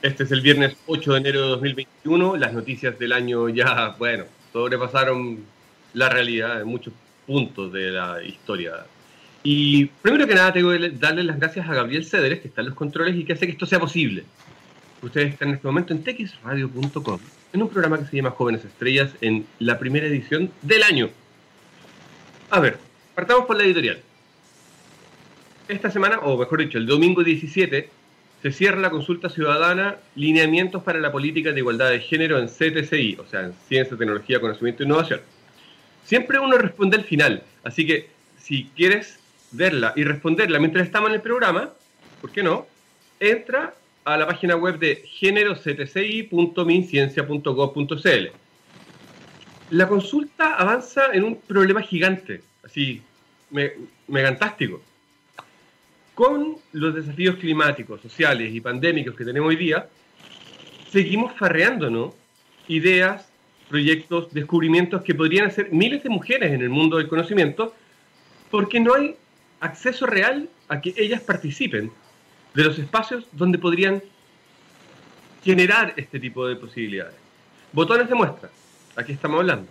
Este es el viernes 8 de enero de 2021. Las noticias del año ya, bueno, sobrepasaron la realidad en muchos puntos de la historia. Y primero que nada tengo que darle las gracias a Gabriel Cederes, que está en los controles y que hace que esto sea posible. Ustedes están en este momento en texradio.com, en un programa que se llama Jóvenes Estrellas, en la primera edición del año. A ver, partamos por la editorial. Esta semana, o mejor dicho, el domingo 17, se cierra la consulta ciudadana Lineamientos para la Política de Igualdad de Género en CTCI, o sea, en Ciencia, Tecnología, Conocimiento e Innovación. Siempre uno responde al final, así que si quieres verla y responderla mientras estamos en el programa, ¿por qué no? Entra a la página web de generoctci.minciencia.gov.cl. La consulta avanza en un problema gigante, así, megantástico con los desafíos climáticos, sociales y pandémicos que tenemos hoy día, seguimos farreándonos ideas, proyectos, descubrimientos que podrían hacer miles de mujeres en el mundo del conocimiento, porque no hay acceso real a que ellas participen de los espacios donde podrían generar este tipo de posibilidades. Botones de muestra, aquí estamos hablando.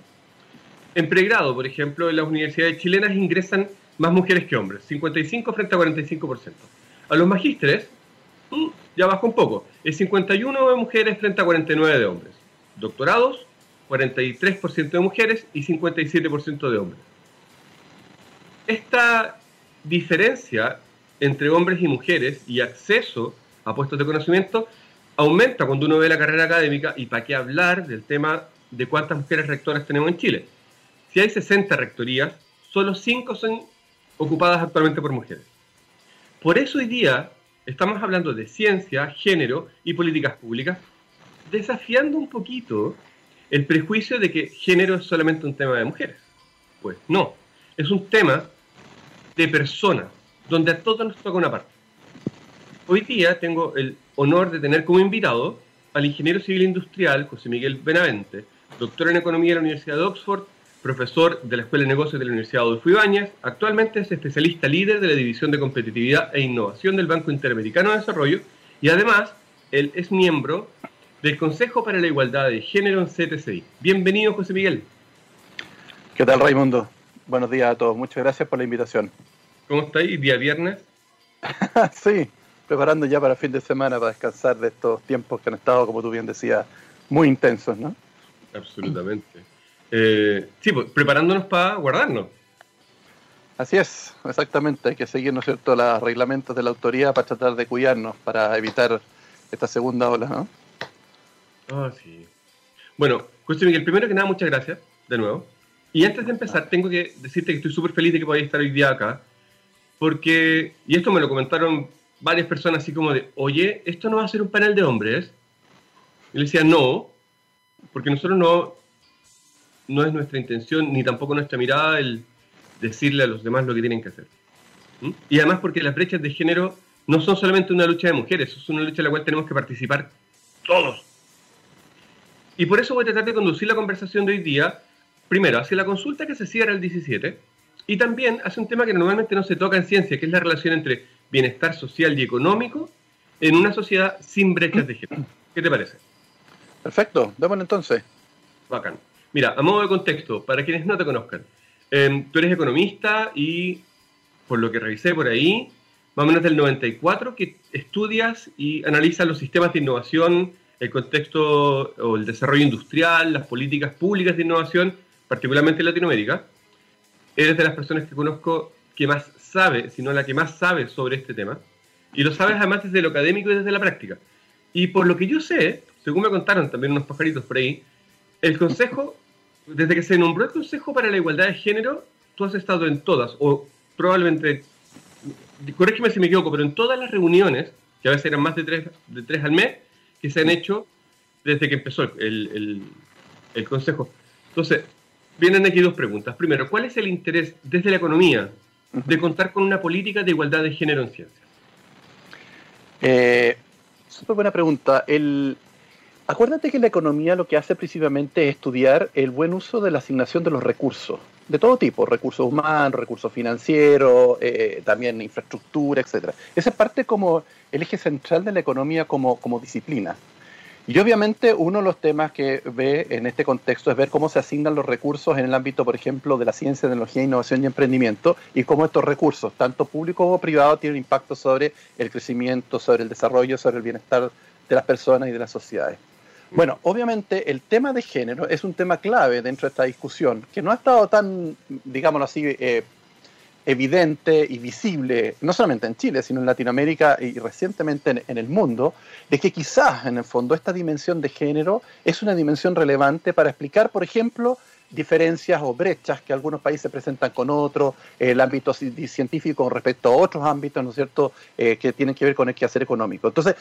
En pregrado, por ejemplo, en las universidades chilenas ingresan más mujeres que hombres, 55 frente a 45%. A los magísteres, mm, ya bajó un poco, es 51 de mujeres frente a 49 de hombres. Doctorados, 43% de mujeres y 57% de hombres. Esta diferencia entre hombres y mujeres y acceso a puestos de conocimiento aumenta cuando uno ve la carrera académica y para qué hablar del tema de cuántas mujeres rectoras tenemos en Chile. Si hay 60 rectorías, solo 5 son ocupadas actualmente por mujeres. Por eso hoy día estamos hablando de ciencia, género y políticas públicas, desafiando un poquito el prejuicio de que género es solamente un tema de mujeres. Pues no, es un tema de personas, donde a todos nos toca una parte. Hoy día tengo el honor de tener como invitado al ingeniero civil industrial José Miguel Benavente, doctor en economía de la Universidad de Oxford profesor de la Escuela de Negocios de la Universidad Adolfo Ibáñez, actualmente es especialista líder de la División de Competitividad e Innovación del Banco Interamericano de Desarrollo y además él es miembro del Consejo para la Igualdad de Género en CTCI. Bienvenido, José Miguel. ¿Qué tal, Raimundo? Buenos días a todos. Muchas gracias por la invitación. ¿Cómo estáis? ¿Día viernes? sí, preparando ya para fin de semana para descansar de estos tiempos que han estado, como tú bien decías, muy intensos, ¿no? Absolutamente. Eh, sí, pues, preparándonos para guardarnos. Así es, exactamente. Hay que seguir, ¿no es cierto?, los reglamentos de la autoridad para tratar de cuidarnos, para evitar esta segunda ola, ¿no? Ah, sí. Bueno, José Miguel, primero que nada, muchas gracias, de nuevo. Y antes de empezar, tengo que decirte que estoy súper feliz de que podáis estar hoy día acá, porque, y esto me lo comentaron varias personas así como de, oye, ¿esto no va a ser un panel de hombres? Y le decía, no, porque nosotros no, no es nuestra intención ni tampoco nuestra mirada el decirle a los demás lo que tienen que hacer. ¿Mm? Y además porque las brechas de género no son solamente una lucha de mujeres, es una lucha en la cual tenemos que participar todos. Y por eso voy a tratar de conducir la conversación de hoy día, primero, hacia la consulta que se cierra el 17, y también hacia un tema que normalmente no se toca en ciencia, que es la relación entre bienestar social y económico en una sociedad sin brechas de género. ¿Qué te parece? Perfecto, démosle entonces. Bacán. Mira, a modo de contexto, para quienes no te conozcan, em, tú eres economista y, por lo que revisé por ahí, más o menos del 94, que estudias y analizas los sistemas de innovación, el contexto o el desarrollo industrial, las políticas públicas de innovación, particularmente en Latinoamérica. Eres de las personas que conozco que más sabe, si no la que más sabe sobre este tema, y lo sabes además desde lo académico y desde la práctica. Y por lo que yo sé, según me contaron también unos pajaritos por ahí, el Consejo, desde que se nombró el Consejo para la Igualdad de Género, tú has estado en todas, o probablemente, corrígeme si me equivoco, pero en todas las reuniones, que a veces eran más de tres, de tres al mes, que se han hecho desde que empezó el, Consejo. Entonces, vienen aquí dos preguntas. Primero, ¿cuál es el interés desde la economía de contar con una política de igualdad de género en ciencia? Eh, súper buena pregunta. El, Acuérdate que la economía lo que hace principalmente es estudiar el buen uso de la asignación de los recursos. de todo tipo, recursos humanos, recursos financieros, eh, también infraestructura, etcétera. Esa es parte como el eje central de la economía como, como disciplina. Y obviamente uno de los temas que ve en este contexto es ver cómo se asignan los recursos en el ámbito, por ejemplo, de la ciencia, tecnología, innovación y emprendimiento y cómo estos recursos, tanto públicos como privados, tienen impacto sobre el crecimiento, sobre el desarrollo, sobre el bienestar de las personas y de las sociedades. Bueno, obviamente el tema de género es un tema clave dentro de esta discusión, que no ha estado tan, digámoslo así, eh, evidente y visible, no solamente en Chile, sino en Latinoamérica y recientemente en, el mundo, de que quizás en el fondo esta dimensión de género es una dimensión relevante para explicar, por ejemplo, diferencias o brechas que algunos países presentan con otros, el ámbito científico con respecto a otros ámbitos, ¿no es cierto?, eh, que tienen que ver con el quehacer económico. Entonces,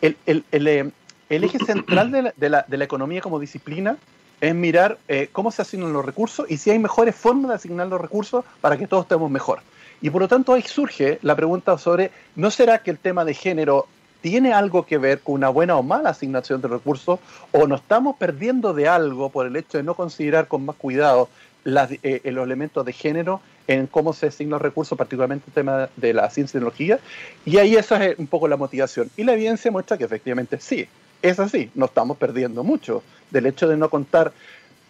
el, el, eh, eje central de la, economía como disciplina es mirar eh, cómo se asignan los recursos y si hay mejores formas de asignar los recursos para que todos estemos mejor. Y por lo tanto ahí surge la pregunta sobre, ¿no será que el tema de género tiene algo que ver con una buena o mala asignación de recursos o nos estamos perdiendo de algo por el hecho de no considerar con más cuidado eh, los elementos de género en cómo se asignan los recursos, particularmente el tema de la ciencia y tecnología? Y ahí esa es un poco la motivación. Y la evidencia muestra que efectivamente sí, es así, no estamos perdiendo mucho del hecho de no contar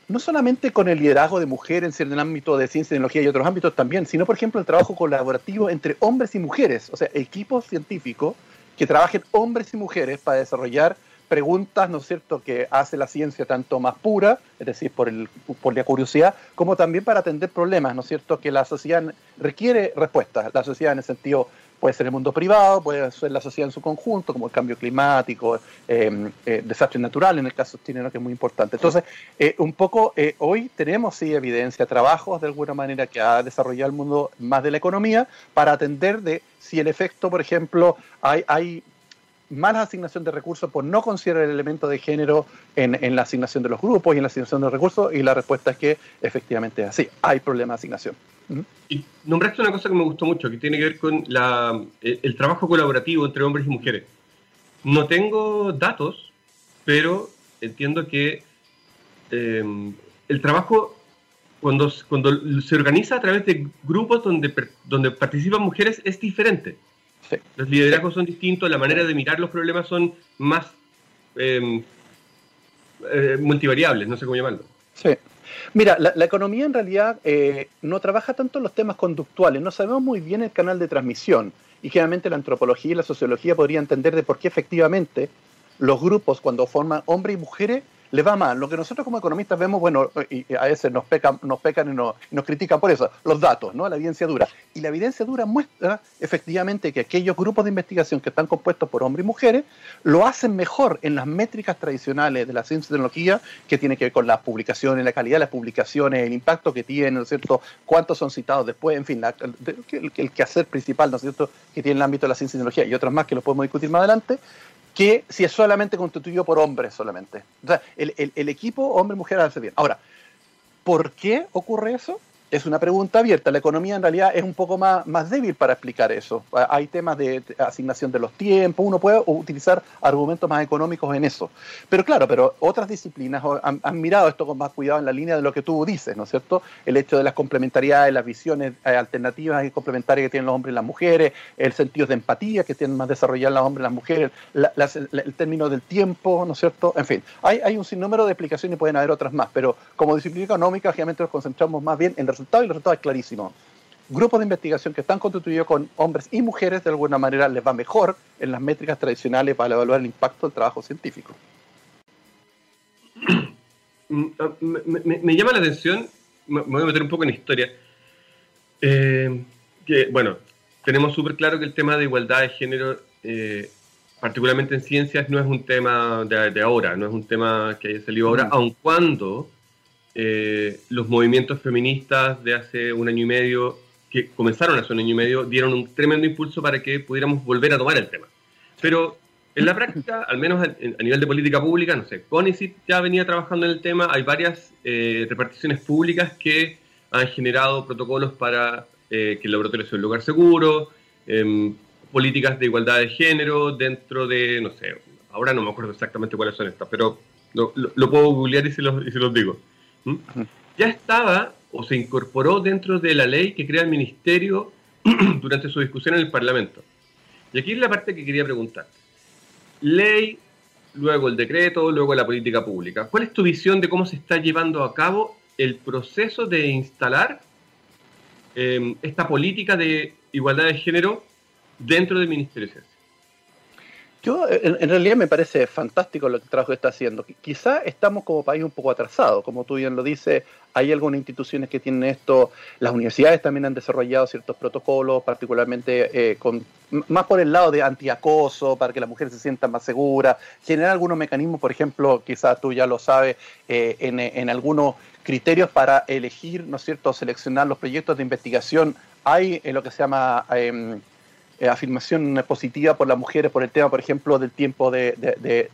no solamente con el liderazgo de mujeres en el ámbito de ciencia y tecnología y otros ámbitos también, sino por ejemplo el trabajo colaborativo entre hombres y mujeres, o sea, equipos científicos que trabajen hombres y mujeres para desarrollar preguntas, ¿no es cierto?, que hace la ciencia tanto más pura, es decir, por, el, por la curiosidad, como también para atender problemas, ¿no es cierto?, que la sociedad requiere respuestas, la sociedad en el sentido Puede ser el mundo privado, puede ser la sociedad en su conjunto, como el cambio climático, eh, eh, desastres naturales, en el caso chileno, que es muy importante. Entonces, eh, un poco hoy tenemos, sí, evidencia, trabajos de alguna manera que ha desarrollado el mundo más de la economía para atender de si el efecto, por ejemplo, hay, hay mala asignación de recursos por no considerar el elemento de género en, en, la asignación de los grupos y en la asignación de los recursos, y la respuesta es que efectivamente es así, hay problema de asignación. Y nombraste una cosa que me gustó mucho, que tiene que ver con la, eh, el trabajo colaborativo entre hombres y mujeres. No tengo datos, pero entiendo que eh, el trabajo, cuando, cuando se organiza a través de grupos donde, donde participan mujeres, es diferente. Los liderazgos son distintos, la manera de mirar los problemas son más eh, multivariables, no sé cómo llamarlo. Sí. Mira, la, economía en realidad eh, no trabaja tanto en los temas conductuales, no sabemos muy bien el canal de transmisión. Y generalmente la antropología y la sociología podrían entender de por qué efectivamente los grupos cuando forman hombres y mujeres le va mal. Lo que nosotros como economistas vemos, bueno, y a veces nos pecan, nos pecan y nos, critican por eso, los datos, ¿no? La evidencia dura. Y la evidencia dura muestra efectivamente que aquellos grupos de investigación que están compuestos por hombres y mujeres lo hacen mejor en las métricas tradicionales de la ciencia y tecnología, que tiene que ver con las publicaciones, la calidad de las publicaciones, el impacto que tienen, ¿no es cierto? Cuántos son citados después, en fin, el, el, quehacer principal, ¿no es cierto?, que tiene el ámbito de la ciencia y tecnología y otras más que lo podemos discutir más adelante, que si es solamente constituido por hombres solamente. O sea, el, el, el equipo hombre-mujer hace bien. Ahora, ¿por qué ocurre eso? Es una pregunta abierta. La economía en realidad es un poco más, más débil para explicar eso. Hay temas de asignación de los tiempos, uno puede utilizar argumentos más económicos en eso. Pero claro, pero otras disciplinas han, han, mirado esto con más cuidado en la línea de lo que tú dices, ¿no es cierto? El hecho de las complementariedades, las visiones eh, alternativas y complementarias que tienen los hombres y las mujeres, el sentido de empatía que tienen más desarrollados los hombres y las mujeres, el término del tiempo, ¿no es cierto? En fin, hay, hay un sinnúmero de explicaciones y pueden haber otras más, pero como disciplina económica, generalmente nos concentramos más bien en el resultado y el resultado es clarísimo. Grupos de investigación que están constituidos con hombres y mujeres de alguna manera les va mejor en las métricas tradicionales para evaluar el impacto del trabajo científico. Mm, ah, me, me, me llama la atención, me voy a meter un poco en historia, eh, que bueno, tenemos súper claro que el tema de igualdad de género, eh, particularmente en ciencias, no es un tema de, de, ahora, no es un tema que haya salido ahora, mm. aun cuando eh, los movimientos feministas de hace un año y medio, que comenzaron hace un año y medio, dieron un tremendo impulso para que pudiéramos volver a tomar el tema. Pero en la práctica, al menos a, nivel de política pública, no sé, CONICIT ya venía trabajando en el tema, hay varias eh, reparticiones públicas que han generado protocolos para eh, que el laboratorio sea un lugar seguro, eh, políticas de igualdad de género dentro de, no sé, ahora no me acuerdo exactamente cuáles son estas, pero lo, lo, lo puedo googlear y se los, y se los digo. ¿Mm? Ya estaba o se incorporó dentro de la ley que crea el ministerio durante su discusión en el Parlamento. Y aquí es la parte que quería preguntar. Ley, luego el decreto, luego la política pública. ¿Cuál es tu visión de cómo se está llevando a cabo el proceso de instalar em, esta política de igualdad de género dentro del Ministerio de Ciencia? Yo, en, realidad, me parece fantástico lo que el trabajo que está haciendo. Quizá estamos como país un poco atrasados, como tú bien lo dices, hay algunas instituciones que tienen esto, las universidades también han desarrollado ciertos protocolos, particularmente eh, con, más por el lado de antiacoso, para que las mujeres se sientan más seguras, generar algunos mecanismos, por ejemplo, quizás tú ya lo sabes, eh, en, en algunos criterios para elegir, ¿no es cierto?, seleccionar los proyectos de investigación. Hay en lo que se llama... Eh, afirmación positiva por las mujeres por el tema, por ejemplo, del tiempo de,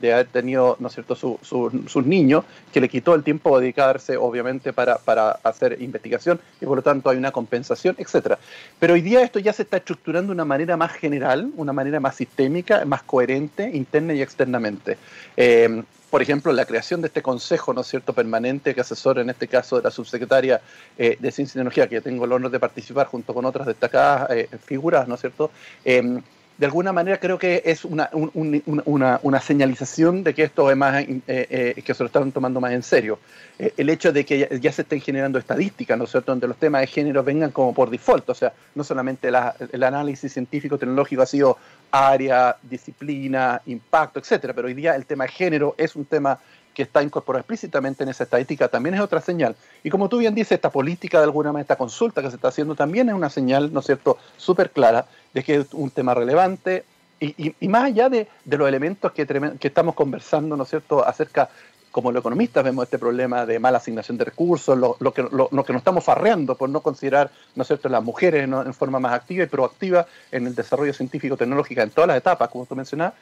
haber tenido, ¿no es cierto?, sus niños, que le quitó el tiempo de dedicarse, obviamente, para, para, hacer investigación y por lo tanto hay una compensación, etcétera. Pero hoy día esto ya se está estructurando de una manera más general, una manera más sistémica, más coherente, interna y externamente. Eh, por ejemplo, la creación de este consejo, ¿no es cierto?, permanente que asesora, en este caso, de la subsecretaria eh, de Ciencia y Tecnología, que tengo el honor de participar junto con otras destacadas eh, figuras, ¿no es cierto?, em, de alguna manera creo que es una, una, señalización de que esto es más, eh, eh, que se lo están tomando más en serio. Eh, el hecho de que ya, se estén generando estadísticas, ¿no es cierto?, donde los temas de género vengan como por default, o sea, no solamente el análisis científico-tecnológico ha sido área, disciplina, impacto, etcétera, pero hoy día el tema de género es un tema que está incorporado explícitamente en esa estadística también es otra señal. Y como tú bien dices, esta política de alguna manera, esta consulta que se está haciendo también es una señal, ¿no es cierto?, súper clara de que es un tema relevante y, más allá de, los elementos que, que, estamos conversando, ¿no es cierto?, acerca, como los economistas vemos este problema de mala asignación de recursos, lo, que, lo, que nos estamos farreando por no considerar, ¿no es cierto?, las mujeres en forma más activa y proactiva en el desarrollo científico-tecnológico en todas las etapas, como tú mencionabas,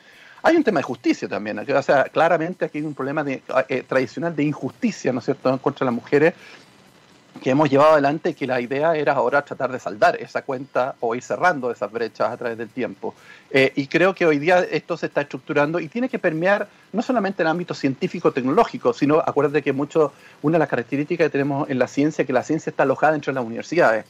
hay un tema de justicia también. O sea, claramente aquí hay un problema eh, tradicional de injusticia, ¿no es cierto?, contra las mujeres que hemos llevado adelante que la idea era ahora tratar de saldar esa cuenta o ir cerrando esas brechas a través del tiempo. Eh, y creo que hoy día esto se está estructurando y tiene que permear no solamente el ámbito científico-tecnológico, sino acuérdate que mucho, una de las características que tenemos en la ciencia es que la ciencia está alojada dentro de las universidades.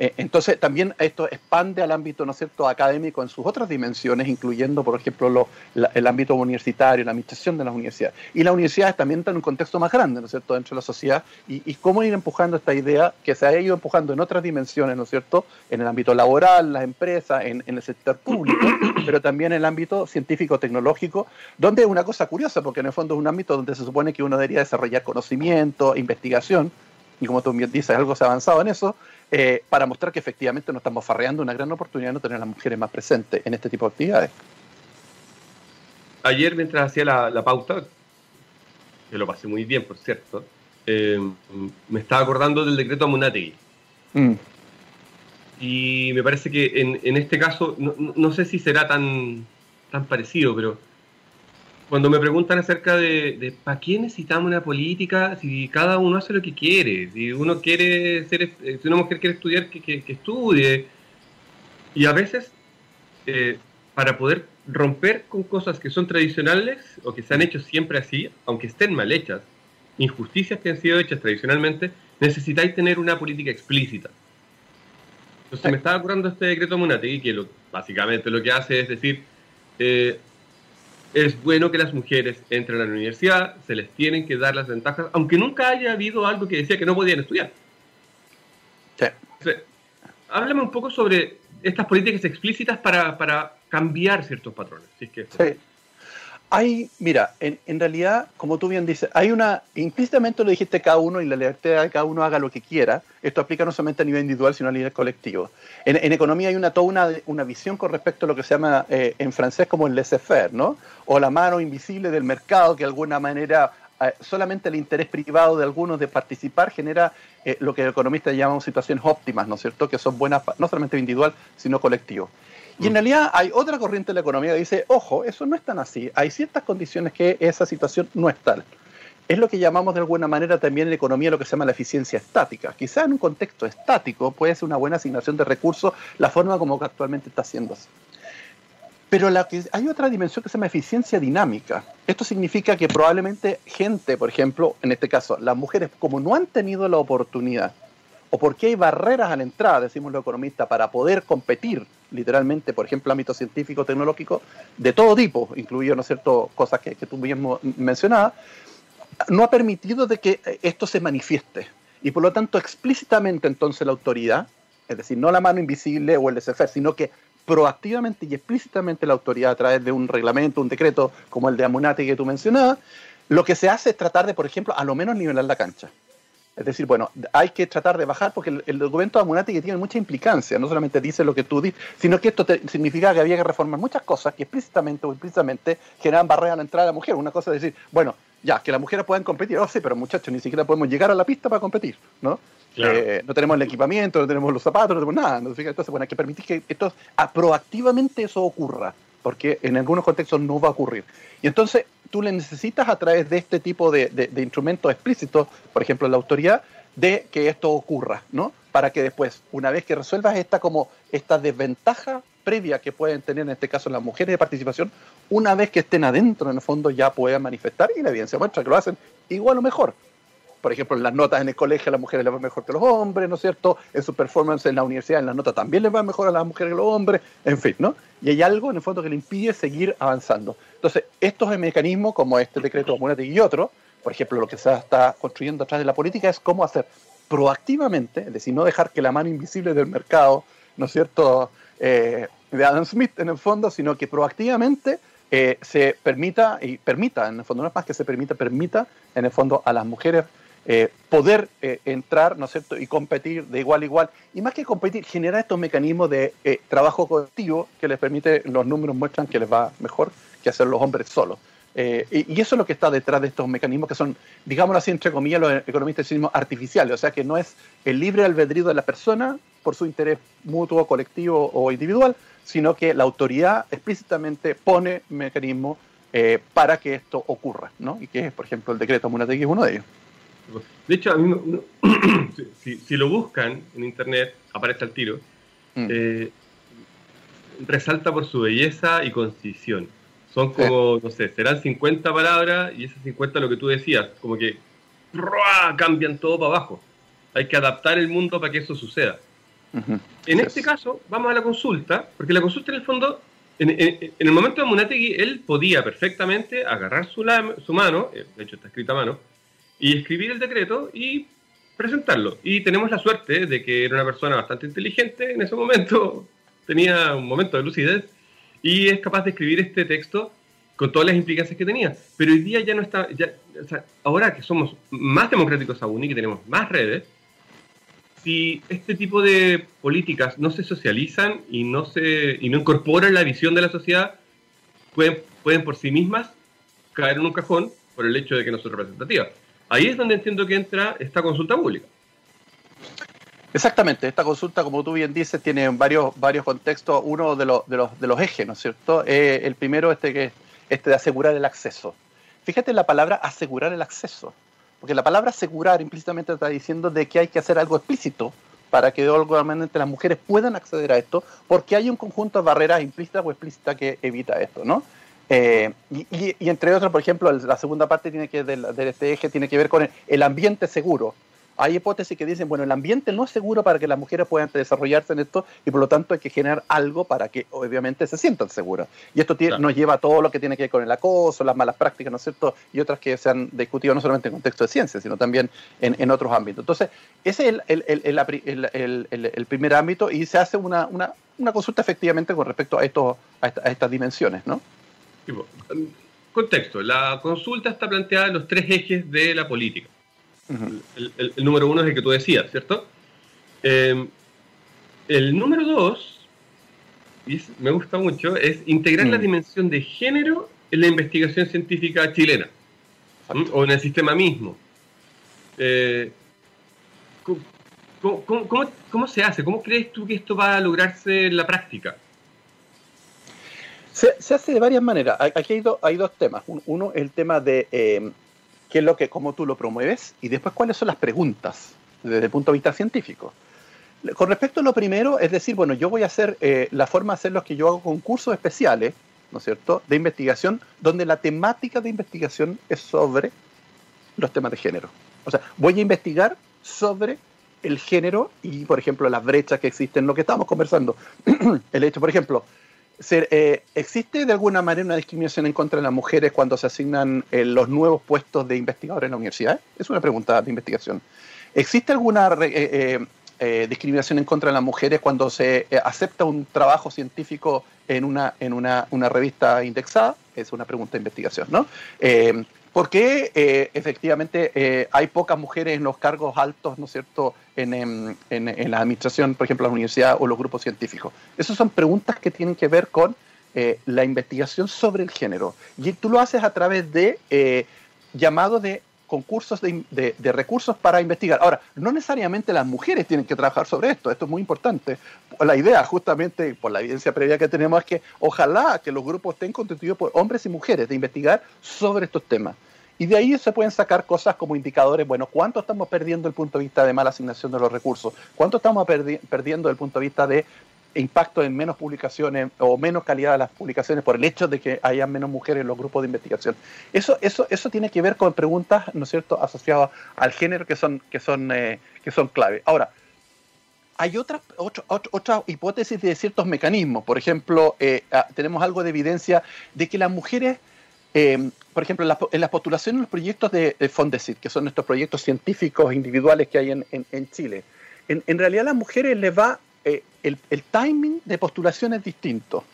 Eh, entonces, también esto expande al ámbito, ¿no es cierto?, académico en sus otras dimensiones, incluyendo, por ejemplo, el ámbito universitario, la administración de las universidades. Y las universidades también están en un contexto más grande, ¿no es cierto?, dentro de la sociedad. Y, cómo ir empujando esta idea que se ha ido empujando en otras dimensiones, ¿no es cierto?, en el ámbito laboral, las empresas, en, en el sector público, pero también en el ámbito científico-tecnológico, donde es una cosa curiosa, porque en el fondo es un ámbito donde se supone que uno debería desarrollar conocimiento, investigación, y como tú bien dices, algo se ha avanzado en eso, eh, para mostrar que efectivamente nos estamos farreando una gran oportunidad de no tener a las mujeres más presentes en este tipo de actividades. Ayer, mientras hacía la, pauta, que lo pasé muy bien, por cierto, eh, me estaba acordando del decreto Amunategui. Mm. Y me parece que en, este caso, no, no, sé si será tan, tan parecido, pero cuando me preguntan acerca de, para qué necesitamos una política, si cada uno hace lo que quiere, si uno quiere ser, eh, si una mujer quiere estudiar, que, estudie. Y a veces, eh, para poder romper con cosas que son tradicionales o que se han hecho siempre así, aunque estén mal hechas, injusticias que han sido hechas tradicionalmente, necesitáis tener una política explícita. Entonces me estaba acordando este decreto Munategui, que básicamente lo que hace es decir, eh, es bueno que las mujeres entren a la universidad, se les tienen que dar las ventajas, aunque nunca haya habido algo que decía que no podían estudiar. Sí. háblame un poco sobre estas políticas explícitas para, para cambiar ciertos patrones. Si es que sí. Hay, mira, en, en, realidad, como tú bien dices, hay una, implícitamente lo dijiste cada uno y la libertad de cada uno haga lo que quiera. Esto aplica no solamente a nivel individual, sino a nivel colectivo. En, en economía hay una, toda una, una, visión con respecto a lo que se llama eh, en francés como el laissez-faire, ¿no? O la mano invisible del mercado que de alguna manera eh, solamente el interés privado de algunos de participar genera eh, lo que los economistas llaman situaciones óptimas, ¿no es cierto? Que son buenas no solamente individual, sino colectivo. Y en realidad hay otra corriente de la economía que dice, ojo, eso no es tan así. Hay ciertas condiciones que esa situación no es tal. Es lo que llamamos de alguna manera también en economía lo que se llama la eficiencia estática. Quizá en un contexto estático puede ser una buena asignación de recursos la forma como actualmente está haciéndose. Pero la que, hay otra dimensión que se llama eficiencia dinámica. Esto significa que probablemente gente, por ejemplo, en este caso, las mujeres, como no han tenido la oportunidad o por qué hay barreras a la entrada, decimos los economistas, para poder competir literalmente, por ejemplo, ámbito científico, tecnológico, de todo tipo, incluido, ¿no es cierto?, cosas que, tú mismo mencionabas, no ha permitido de que esto se manifieste. Y por lo tanto, explícitamente entonces la autoridad, es decir, no la mano invisible o el SFR, sino que proactivamente y explícitamente la autoridad a través de un reglamento, un decreto como el de Amunati que tú mencionabas, lo que se hace es tratar de, por ejemplo, a lo menos nivelar la cancha. Es decir, bueno, hay que tratar de bajar porque el, documento de Amunati tiene mucha implicancia, no solamente dice lo que tú dices, sino que esto significa que había que reformar muchas cosas que explícitamente o implícitamente generan barreras a la entrada de la mujer. Una cosa es decir, bueno, ya, que las mujeres puedan competir, oh sí, pero muchachos, ni siquiera podemos llegar a la pista para competir, ¿no? Eh, no tenemos el equipamiento, no tenemos los zapatos, no tenemos nada. Entonces, bueno, hay que permitir que esto, proactivamente eso ocurra, porque en algunos contextos no va a ocurrir. Y entonces tú le necesitas a través de este tipo de, de, instrumentos explícitos, por ejemplo, la autoridad, de que esto ocurra, ¿no? Para que después, una vez que resuelvas esta como esta desventaja previa que pueden tener en este caso las mujeres de participación, una vez que estén adentro en el fondo ya puedan manifestar y la evidencia muestra que lo hacen igual o mejor por ejemplo, en las notas en el colegio a las mujeres les va mejor que a los hombres, ¿no es cierto? En su performance en la universidad, en las notas también les va mejor a las mujeres que a los hombres, en fin, ¿no? Y hay algo en el fondo que le impide seguir avanzando. Entonces, estos mecanismos, como este decreto de y otro, por ejemplo, lo que se está construyendo atrás de la política es cómo hacer proactivamente, es decir, no dejar que la mano invisible del mercado, ¿no es cierto?, eh, de Adam Smith en el fondo, sino que proactivamente eh, se permita, y permita, en el fondo no es más que se permita, permita en el fondo a las mujeres eh, poder eh, entrar, ¿no es cierto?, y competir de igual a igual. Y más que competir, generar estos mecanismos de eh, trabajo colectivo que les permite, los números muestran que les va mejor que hacer los hombres solos. Y, eso es lo que está detrás de estos mecanismos que son, digámoslo así, entre comillas, los economistas decimos artificiales, o sea que no es el libre albedrío de la persona por su interés mutuo, colectivo o individual, sino que la autoridad explícitamente pone mecanismos para que esto ocurra, ¿no? Y que es, por ejemplo, el decreto Munategui es uno de ellos. De hecho, a mí, si, lo buscan en internet, aparece al tiro. Mm. Eh, resalta por su belleza y concisión. Son como, no sé, serán 50 palabras y esas 50 lo que tú decías, como que cambian todo para abajo. Hay que adaptar el mundo para que eso suceda. En este caso, vamos a la consulta, porque la consulta en el fondo, en, el momento de Munategui, él podía perfectamente agarrar su, su mano, eh, de hecho está escrita a mano, y escribir el decreto y presentarlo. Y tenemos la suerte de que era una persona bastante inteligente en ese momento, tenía un momento de lucidez y es capaz de escribir este texto con todas las implicancias que tenía. Pero hoy día ya no está, ya, ahora que somos más democráticos aún y que tenemos más redes, si este tipo de políticas no se socializan y no, se, y no incorporan la visión de la sociedad, pueden, pueden por sí mismas caer en un cajón por el hecho de que no son representativas. Ahí es donde entiendo que entra esta consulta pública. Exactamente, esta consulta, como tú bien dices, tiene varios, varios contextos. Uno de los, de los, de los ejes, ¿no es cierto? Eh, el primero, este, que, este de asegurar el acceso. Fíjate en la palabra asegurar el acceso, porque la palabra asegurar implícitamente está diciendo de que hay que hacer algo explícito para que obviamente las mujeres puedan acceder a esto, porque hay un conjunto de barreras implícitas o explícitas que evita esto, ¿no? Eh, y, entre otros, por ejemplo, la segunda parte tiene que, del, este eje tiene que ver con el, ambiente seguro. Hay hipótesis que dicen, bueno, el ambiente no es seguro para que las mujeres puedan desarrollarse en esto y por lo tanto hay que generar algo para que obviamente se sientan seguras. Y esto nos lleva a todo lo que tiene que ver con el acoso, las malas prácticas, ¿no es cierto? Y otras que se han discutido no solamente en contexto de ciencia, sino también en, otros ámbitos. Entonces, ese es el, primer ámbito y se hace una, consulta efectivamente con respecto a, esto, a estas dimensiones, ¿no? Contexto, la consulta está planteada en los tres ejes de la política. el, número uno es el que tú decías, ¿cierto? Em, el número dos, y me gusta mucho, es integrar la mm. dimensión de género en la investigación científica chilena, o en el sistema mismo. Eh, cómo, se hace? ¿Cómo crees tú que esto va a lograrse en la práctica? Se, hace de varias maneras. Aquí hay, hay dos temas. Uno, el tema de eh, qué es lo que, cómo tú lo promueves, y después cuáles son las preguntas desde el punto de vista científico. Con respecto a lo primero, es decir, bueno, yo voy a hacer eh, la forma de hacer los que yo hago concursos especiales, ¿no es cierto?, de investigación, donde la temática de investigación es sobre los temas de género. O sea, voy a investigar sobre el género y, por ejemplo, las brechas que existen, lo que estamos conversando. el hecho, por ejemplo, eh, ¿existe de alguna manera una discriminación en contra de las mujeres cuando se asignan eh, los nuevos puestos de investigadores en la universidad? Es una pregunta de investigación. ¿Existe alguna eh, discriminación en contra de las mujeres cuando se acepta un trabajo científico en una, en una, una, revista indexada? Es una pregunta de investigación, ¿no? ¿Por qué eh, efectivamente eh, hay pocas mujeres en los cargos altos, ¿no es cierto?, en, la administración, por ejemplo, la universidad o los grupos científicos. Esas son preguntas que tienen que ver con eh, la investigación sobre el género. Y tú lo haces a través de llamados de concursos de, recursos para investigar. Ahora, no necesariamente las mujeres tienen que trabajar sobre esto, esto es muy importante. La idea, justamente, por la evidencia previa que tenemos, es que ojalá que los grupos estén constituidos por hombres y mujeres de investigar sobre estos temas. Y de ahí se pueden sacar cosas como indicadores, bueno, ¿cuánto estamos perdiendo el punto de vista de mala asignación de los recursos? ¿Cuánto estamos perdiendo el punto de vista de impacto en menos publicaciones o menos calidad de las publicaciones por el hecho de que haya menos mujeres en los grupos de investigación. Eso, eso, eso tiene que ver con preguntas, ¿no es cierto?, asociadas al género que son, que son, eh, que son clave. Ahora, hay otras otra, hipótesis de ciertos mecanismos. Por ejemplo, eh, ah, tenemos algo de evidencia de que las mujeres, eh, por ejemplo, en, las en los proyectos de, de, Fondesit, que son estos proyectos científicos individuales que hay en, en, Chile, en, en realidad las mujeres les va eh, el, timing de postulación es distinto.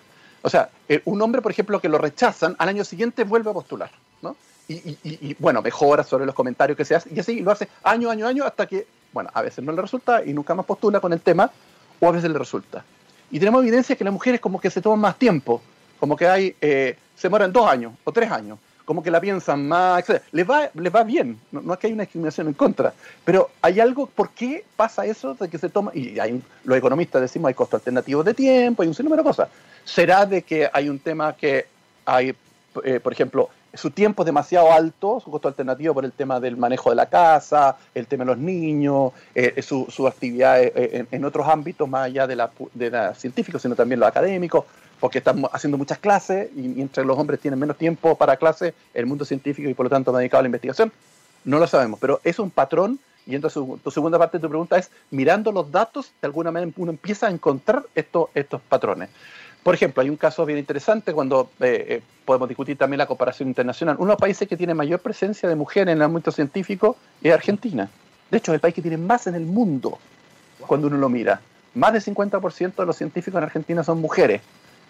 O sea, eh, un hombre, por ejemplo, que lo rechazan, al año siguiente vuelve a postular, ¿no? Y, bueno, mejora sobre los comentarios que se hacen, y así lo hace año, año, año, hasta que, bueno, a veces no le resulta y nunca más postula con el tema, o a veces le resulta. Y tenemos evidencia que las mujeres como que se toman más tiempo, como que hay, eh, se mueren dos años o tres años como que la piensan más, etc. Les va, les va bien, no, es que hay una discriminación en contra, pero hay algo, ¿por qué pasa eso de que se toma? Y hay los economistas decimos hay costos alternativos de tiempo, hay un sinnúmero de cosas. ¿Será de que hay un tema que hay, eh, por ejemplo, su tiempo es demasiado alto, su costo alternativo por el tema del manejo de la casa, el tema de los niños, eh, su, su, actividad eh, en, otros ámbitos más allá de la, de la científica, sino también los académicos porque están haciendo muchas clases y mientras los hombres tienen menos tiempo para clases, el mundo científico y por lo tanto dedicado a la investigación, no lo sabemos, pero es un patrón y entonces tu segunda parte de tu pregunta es, mirando los datos, de alguna manera uno empieza a encontrar estos, estos patrones. Por ejemplo, hay un caso bien interesante cuando eh, eh, podemos discutir también la comparación internacional. Uno de los países que tiene mayor presencia de mujeres en el ámbito científico es Argentina. De hecho, es el país que tiene más en el mundo cuando uno lo mira. Más del 50% de los científicos en Argentina son mujeres.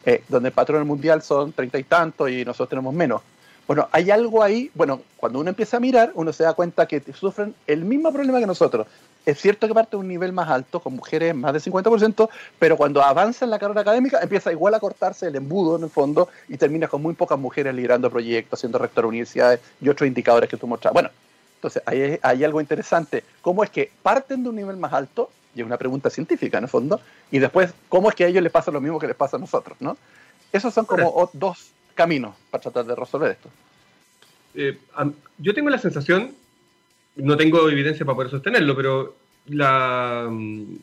Eh, donde el patrón mundial son treinta y tantos y nosotros tenemos menos. Bueno, hay algo ahí, bueno, cuando uno empieza a mirar, uno se da cuenta que sufren el mismo problema que nosotros. Es cierto que parte de un nivel más alto, con mujeres más del 50%, pero cuando avanza en la carrera académica, empieza igual a cortarse el embudo en el fondo y termina con muy pocas mujeres liderando proyectos, siendo rector de universidades y otros indicadores que tú mostrabas. Bueno, entonces hay, hay algo interesante. ¿Cómo es que parten de un nivel más alto y es una pregunta científica en el fondo, y después, ¿cómo es que a ellos les pasa lo mismo que les pasa a nosotros? ¿no? Esos son como dos caminos para tratar de resolver esto. Eh, yo tengo la sensación, no tengo evidencia para poder sostenerlo, pero la, mm,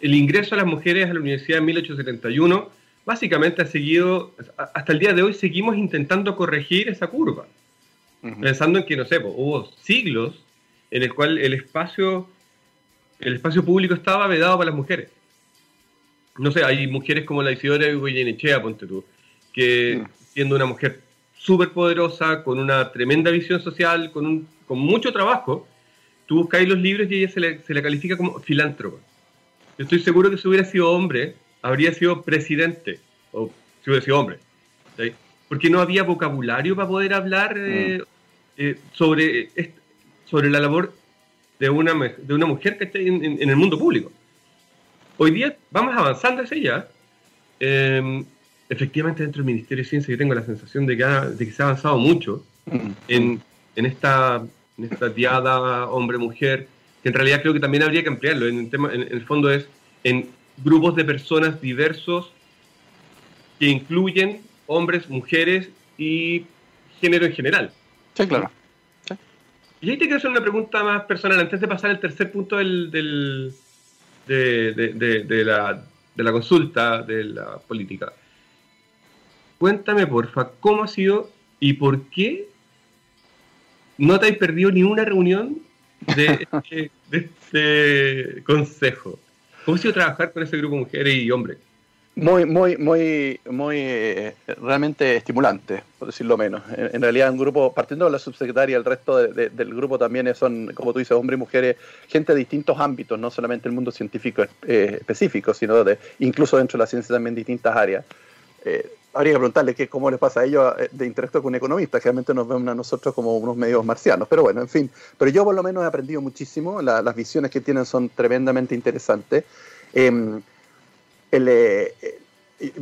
el ingreso a las mujeres a la universidad en 1871 básicamente ha seguido, hasta el día de hoy seguimos intentando corregir esa curva, pensando en que, no sé, hubo siglos en el cual el espacio el espacio público estaba vedado para las mujeres. No sé, hay mujeres como la Isidora Goyenechea, ponte tú, que siendo una mujer súper poderosa, con una tremenda visión social, con, un, con mucho trabajo, tú buscáis los libros y ella se le, se le califica como filántropa. Yo estoy seguro que si hubiera sido hombre, habría sido presidente, o si hubiera sido hombre. Porque no había vocabulario para poder hablar eh, mm. eh, sobre, sobre la labor de una, de una mujer que esté en, el mundo público. Hoy día vamos avanzando hacia allá. Em, efectivamente, dentro del Ministerio de Ciencia yo tengo la sensación de que, de que se ha avanzado mucho en, en, esta, en esta diada hombre-mujer, que en realidad creo que también habría que ampliarlo. En el, tema, en, el fondo es en grupos de personas diversos que incluyen hombres, mujeres y género en general. Sí, claro. Y ahí te quiero hacer una pregunta más personal, antes de pasar al tercer punto del, de, la, consulta de la política. Cuéntame, porfa, cómo ha sido y por qué no te has perdido ni una reunión de este, de este consejo? ¿Cómo ha sido trabajar con ese grupo de mujeres y hombres? Muy, muy, muy, muy eh, realmente estimulante, por decirlo menos. En, realidad, un grupo, partiendo de la subsecretaria, el resto del grupo también son, como tú dices, hombres y mujeres, gente de distintos ámbitos, no solamente el mundo científico eh, específico, sino de, incluso dentro de la ciencia también distintas áreas. Eh, habría que preguntarle qué, cómo les pasa a ellos de interactuar con un economista, realmente nos ven a nosotros como unos medios marcianos, pero bueno, en fin. Pero yo por lo menos he aprendido muchísimo, las visiones que tienen son tremendamente interesantes. Em, el, eh,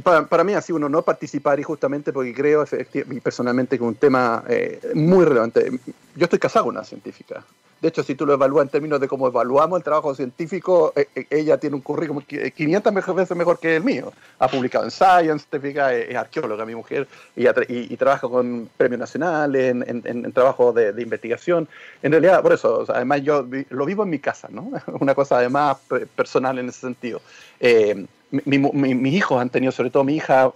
para, para, mí ha sido un honor participar y justamente porque creo personalmente que es un tema eh, muy relevante. Yo estoy casado con una científica. De hecho, si tú lo evalúas en términos de cómo evaluamos el trabajo científico, eh, ella tiene un currículum 500 veces mejor que el mío. Ha publicado en Science, es, arqueóloga mi mujer y, y, trabaja con premios nacionales en, en, trabajo de, investigación. En realidad, por eso, además yo lo vivo en mi casa, ¿no? Una cosa además personal en ese sentido. Eh, mis hijos han tenido, sobre todo mi hija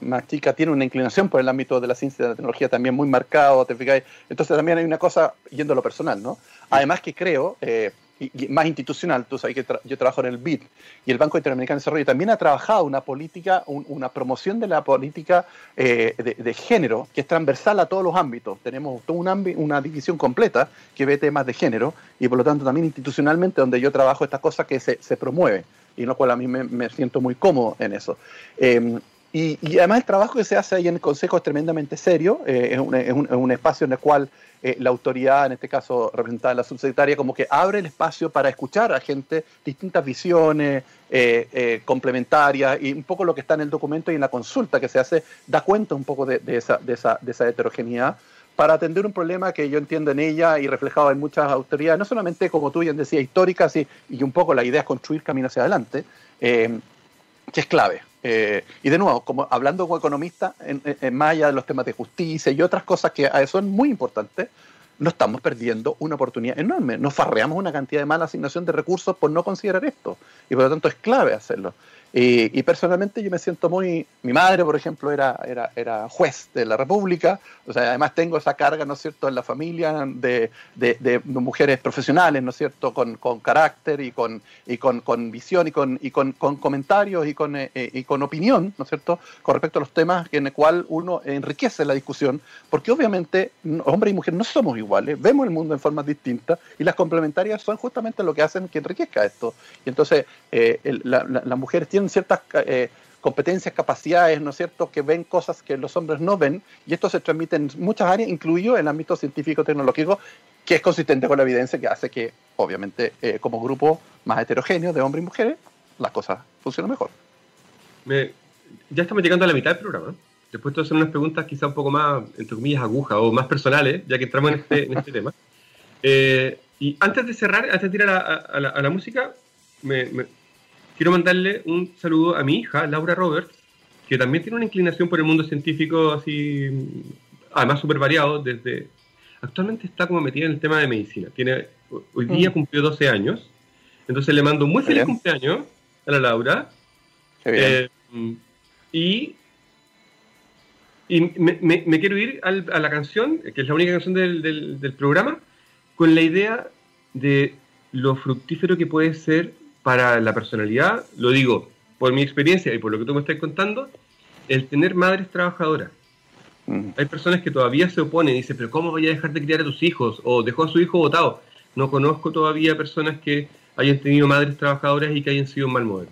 más chica, tiene una inclinación por el ámbito de la ciencia y de la tecnología también muy marcado, ¿te Entonces también hay una cosa yendo a lo personal, ¿no? Además que creo, eh, y, más institucional, tú sabes que yo trabajo en el BID y el Banco Interamericano de Desarrollo también ha trabajado una política, una promoción de la política eh, de, género que es transversal a todos los ámbitos. Tenemos una, una división completa que ve temas de género y por lo tanto también institucionalmente donde yo trabajo estas cosas que se, se promueve y lo cual a mí me, siento muy cómodo en eso. Em, y, además el trabajo que se hace ahí en el Consejo es tremendamente serio, eh, es, un, es, un, espacio en el cual eh, la autoridad, en este caso representada en la subsecretaria, como que abre el espacio para escuchar a gente, distintas visiones eh, complementarias y un poco lo que está en el documento y en la consulta que se hace da cuenta un poco de, esa, de, esa, de esa heterogeneidad para atender un problema que yo entiendo en ella y reflejado en muchas autoridades, no solamente como tú bien decías, históricas y, y un poco la idea es construir camino hacia adelante, eh, que es clave. Eh, y de nuevo, como hablando como economista, en, en, de los temas de justicia y otras cosas que son muy importantes, no estamos perdiendo una oportunidad enorme. Nos farreamos una cantidad de mala asignación de recursos por no considerar esto. Y por lo tanto es clave hacerlo. Y, personalmente yo me siento muy... Mi madre, por ejemplo, era, era, era, juez de la República, o sea, además tengo esa carga, ¿no es cierto?, en la familia de, de, mujeres profesionales, ¿no es cierto?, con, con carácter y, con, y con, con, visión y, con, y con, con comentarios y con, eh, y con opinión, ¿no es cierto?, con respecto a los temas en el cual uno enriquece la discusión, porque obviamente hombre y mujer no somos iguales, vemos el mundo en formas distintas y las complementarias son justamente lo que hacen que enriquezca esto. Y entonces eh, la, la, las mujeres tienen ciertas eh, competencias, capacidades, ¿no es cierto?, que ven cosas que los hombres no ven, y esto se transmite en muchas áreas, incluido el ámbito científico-tecnológico, que es consistente con la evidencia que hace que, obviamente, eh, como grupo más heterogéneo de hombres y mujeres, las cosas funcionan mejor. ya estamos llegando a la mitad del programa. Después de hacer unas preguntas quizá un poco más, entre comillas, agujas o más personales, ya que entramos en este, en este tema. Eh, y antes de cerrar, antes de a, la, a la, música, me, quiero mandarle un saludo a mi hija, Laura Roberts, que también tiene una inclinación por el mundo científico así, además súper variado, desde... Actualmente está como metida en el tema de medicina. Tiene, hoy día mm. cumplió 12 años. Entonces le mando un muy feliz cumpleaños a la Laura. Eh, y y me, quiero ir a la canción, que es la única canción del, del programa, con la idea de lo fructífero que puede ser para la personalidad, lo digo por mi experiencia y por lo que tú me estás contando, el tener madres trabajadoras. Mm. Hay personas que todavía se oponen y dicen, pero ¿cómo voy a dejar de criar a tus hijos? O dejó a su hijo votado. No conozco todavía personas que hayan tenido madres trabajadoras y que hayan sido un mal modelo.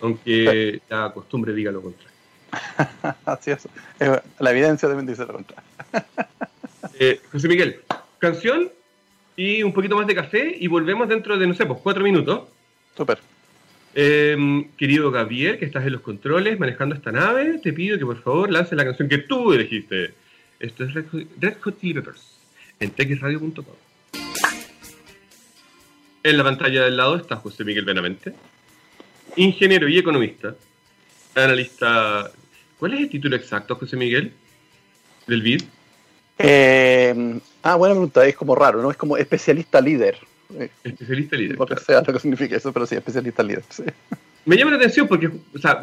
Aunque la costumbre diga lo contrario. Así es. La evidencia también dice lo contrario. Eh, José Miguel, canción y un poquito más de café y volvemos dentro de, no sé, pues cuatro minutos. Súper. Em, querido Gabriel, que estás en los controles manejando esta nave, te pido que por favor lances la canción que tú elegiste. Esto es Red Hot Chili Peppers en texradio.com. En la pantalla del lado está José Miguel Benavente, ingeniero y economista, analista. ¿Cuál es el título exacto, José Miguel? Del BID. Eh, ah, buena pregunta, es como raro, ¿no? Es como especialista líder. Especialista líder. Lo que sea lo que significa eso, pero sí, especialista líder. Me llama la atención porque, o sea,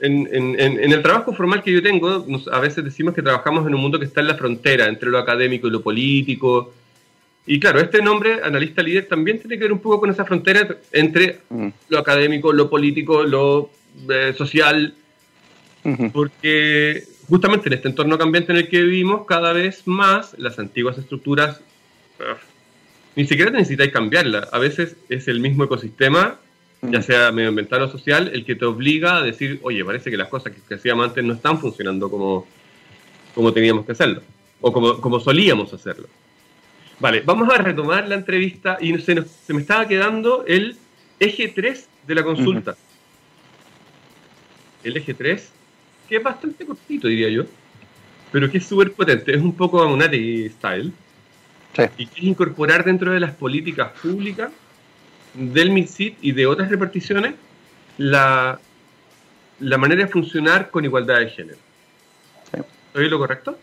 en, en, en, el trabajo formal que yo tengo, a veces decimos que trabajamos en un mundo que está en la frontera entre lo académico y lo político. Y claro, este nombre, analista líder, también tiene que ver un poco con esa frontera entre mm. lo académico, lo político, lo eh, social, porque justamente en este entorno cambiante en el que vivimos, cada vez más las antiguas estructuras, ni siquiera necesitáis cambiarlas. A veces es el mismo ecosistema, ya sea medioambiental o social, el que te obliga a decir, oye, parece que las cosas que, hacíamos antes no están funcionando como, como teníamos que hacerlo, o como, como solíamos hacerlo. Vale, vamos a retomar la entrevista y se, se me estaba quedando el eje 3 de la consulta. El eje 3, que es bastante cortito, diría yo, pero que es súper potente. Es un poco Amunati style. Sí. Y que es incorporar dentro de las políticas públicas del MISIT y de otras reparticiones la, la manera de funcionar con igualdad de género. Sí. ¿Estoy lo correcto?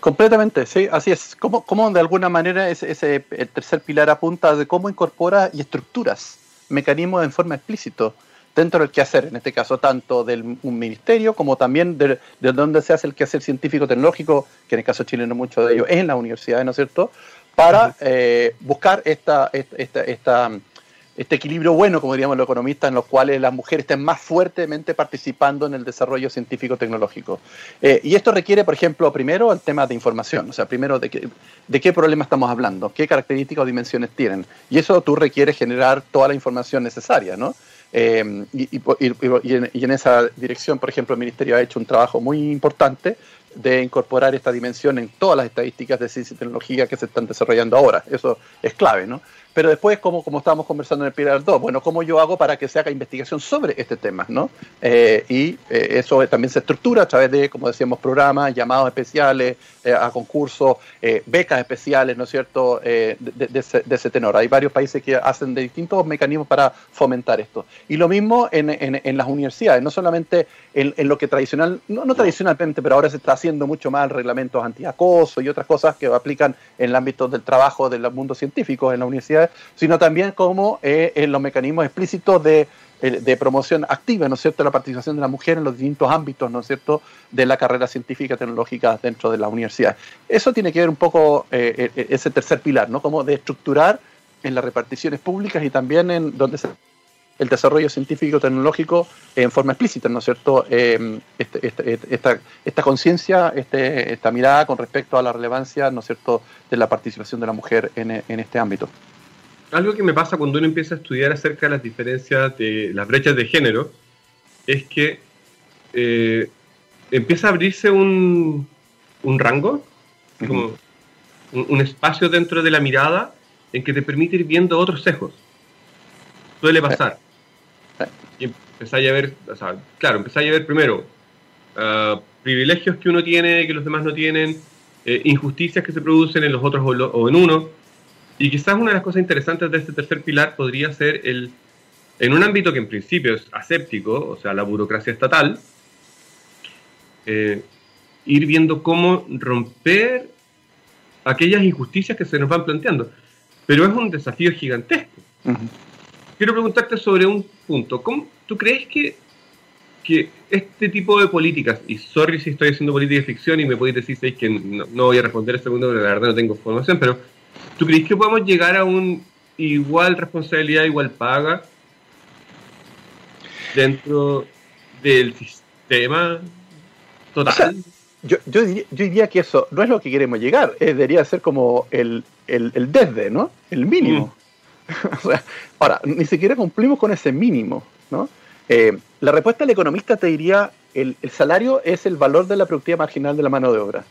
Completamente, sí, así es. ¿Cómo, cómo de alguna manera ese, ese, el tercer pilar apunta de cómo incorpora y estructuras mecanismos en forma explícito dentro del quehacer, en este caso tanto de un ministerio como también de, de, donde se hace el quehacer científico-tecnológico, que en el caso chileno mucho de ello es en las universidades, ¿no es cierto?, para eh, buscar esta, esta, esta este equilibrio bueno, como diríamos los economistas, en los cuales las mujeres estén más fuertemente participando en el desarrollo científico-tecnológico. Eh, y esto requiere, por ejemplo, primero el tema de información, o sea, primero de, qué, de qué problema estamos hablando, qué características o dimensiones tienen. Y eso tú requieres generar toda la información necesaria, ¿no? Y, y, y, en, y, en, esa dirección, por ejemplo, el Ministerio ha hecho un trabajo muy importante de incorporar esta dimensión en todas las estadísticas de ciencia y tecnología que se están desarrollando ahora. Eso es clave, ¿no? Pero después, como, como estábamos conversando en el Pilar 2, bueno, ¿cómo yo hago para que se haga investigación sobre este tema? ¿no? Eh, y eh, eso también se estructura a través de, como decíamos, programas, llamados especiales eh, a concursos, becas especiales, ¿no es cierto?, de, ese, tenor. Hay varios países que hacen de distintos mecanismos para fomentar esto. Y lo mismo en, en, las universidades, no solamente en, en, lo que tradicional, no, no tradicionalmente, pero ahora se está haciendo mucho más reglamentos antiacoso y otras cosas que aplican en el ámbito del trabajo del mundo científico en la universidad sino también como eh, en los mecanismos explícitos de, eh, promoción activa, ¿no es cierto?, la participación de la mujer en los distintos ámbitos, ¿no es cierto?, de la carrera científica tecnológica dentro de la universidad. Eso tiene que ver un poco eh, ese tercer pilar, ¿no?, como de estructurar en las reparticiones públicas y también en donde se el desarrollo científico tecnológico en forma explícita, ¿no es cierto? Eh, esta, conciencia, esta mirada con respecto a la relevancia, ¿no es cierto?, de la participación de la mujer en este ámbito algo que me pasa cuando uno empieza a estudiar acerca de las diferencias de las brechas de género es que eh, empieza a abrirse un, un rango, como un, un, espacio dentro de la mirada en que te permite ir viendo otros sesgos. Suele pasar. Y empezáis a ver, o sea, claro, empezáis a ver primero uh, privilegios que uno tiene que los demás no tienen, eh, injusticias que se producen en los otros o, lo, o en uno y quizás una de las cosas interesantes de este tercer pilar podría ser el, en un ámbito que en principio es aséptico, o sea, la burocracia estatal, eh, ir viendo cómo romper aquellas injusticias que se nos van planteando. Pero es un desafío gigantesco. Uh -huh. Quiero preguntarte sobre un punto. ¿Cómo, ¿Tú crees que, que este tipo de políticas, y sorry si estoy haciendo política de ficción y me podéis decir que no, no, voy a responder este punto porque la verdad no tengo información, pero ¿Tú crees que podemos llegar a un igual responsabilidad, igual paga dentro del sistema total? O sea, yo, yo, diría, yo, diría, que eso no es lo que queremos llegar, eh, debería ser como el, el, el, desde, ¿no? El mínimo. Mm. o sea, ahora, ni siquiera cumplimos con ese mínimo, ¿no? Eh, la respuesta del economista te diría, el, el salario es el valor de la productividad marginal de la mano de obra.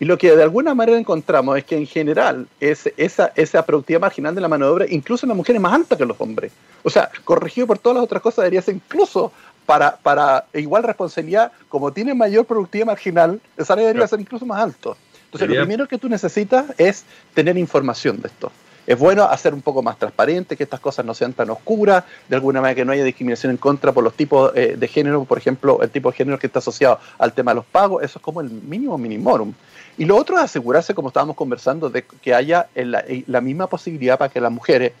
Y lo que de alguna manera encontramos es que en general es, esa, esa productividad marginal de la mano de obra, incluso en las mujeres, es más alta que los hombres. O sea, corregido por todas las otras cosas, debería ser incluso para, para igual responsabilidad, como tiene mayor productividad marginal, el salario debería ser incluso más alto. Entonces, Sería... lo primero que tú necesitas es tener información de esto. Es bueno hacer un poco más transparente, que estas cosas no sean tan oscuras, de alguna manera que no haya discriminación en contra por los tipos eh, de género, por ejemplo, el tipo de género que está asociado al tema de los pagos, eso es como el mínimo minimorum. Y lo otro es asegurarse, como estábamos conversando, de que haya la, misma posibilidad para que las mujeres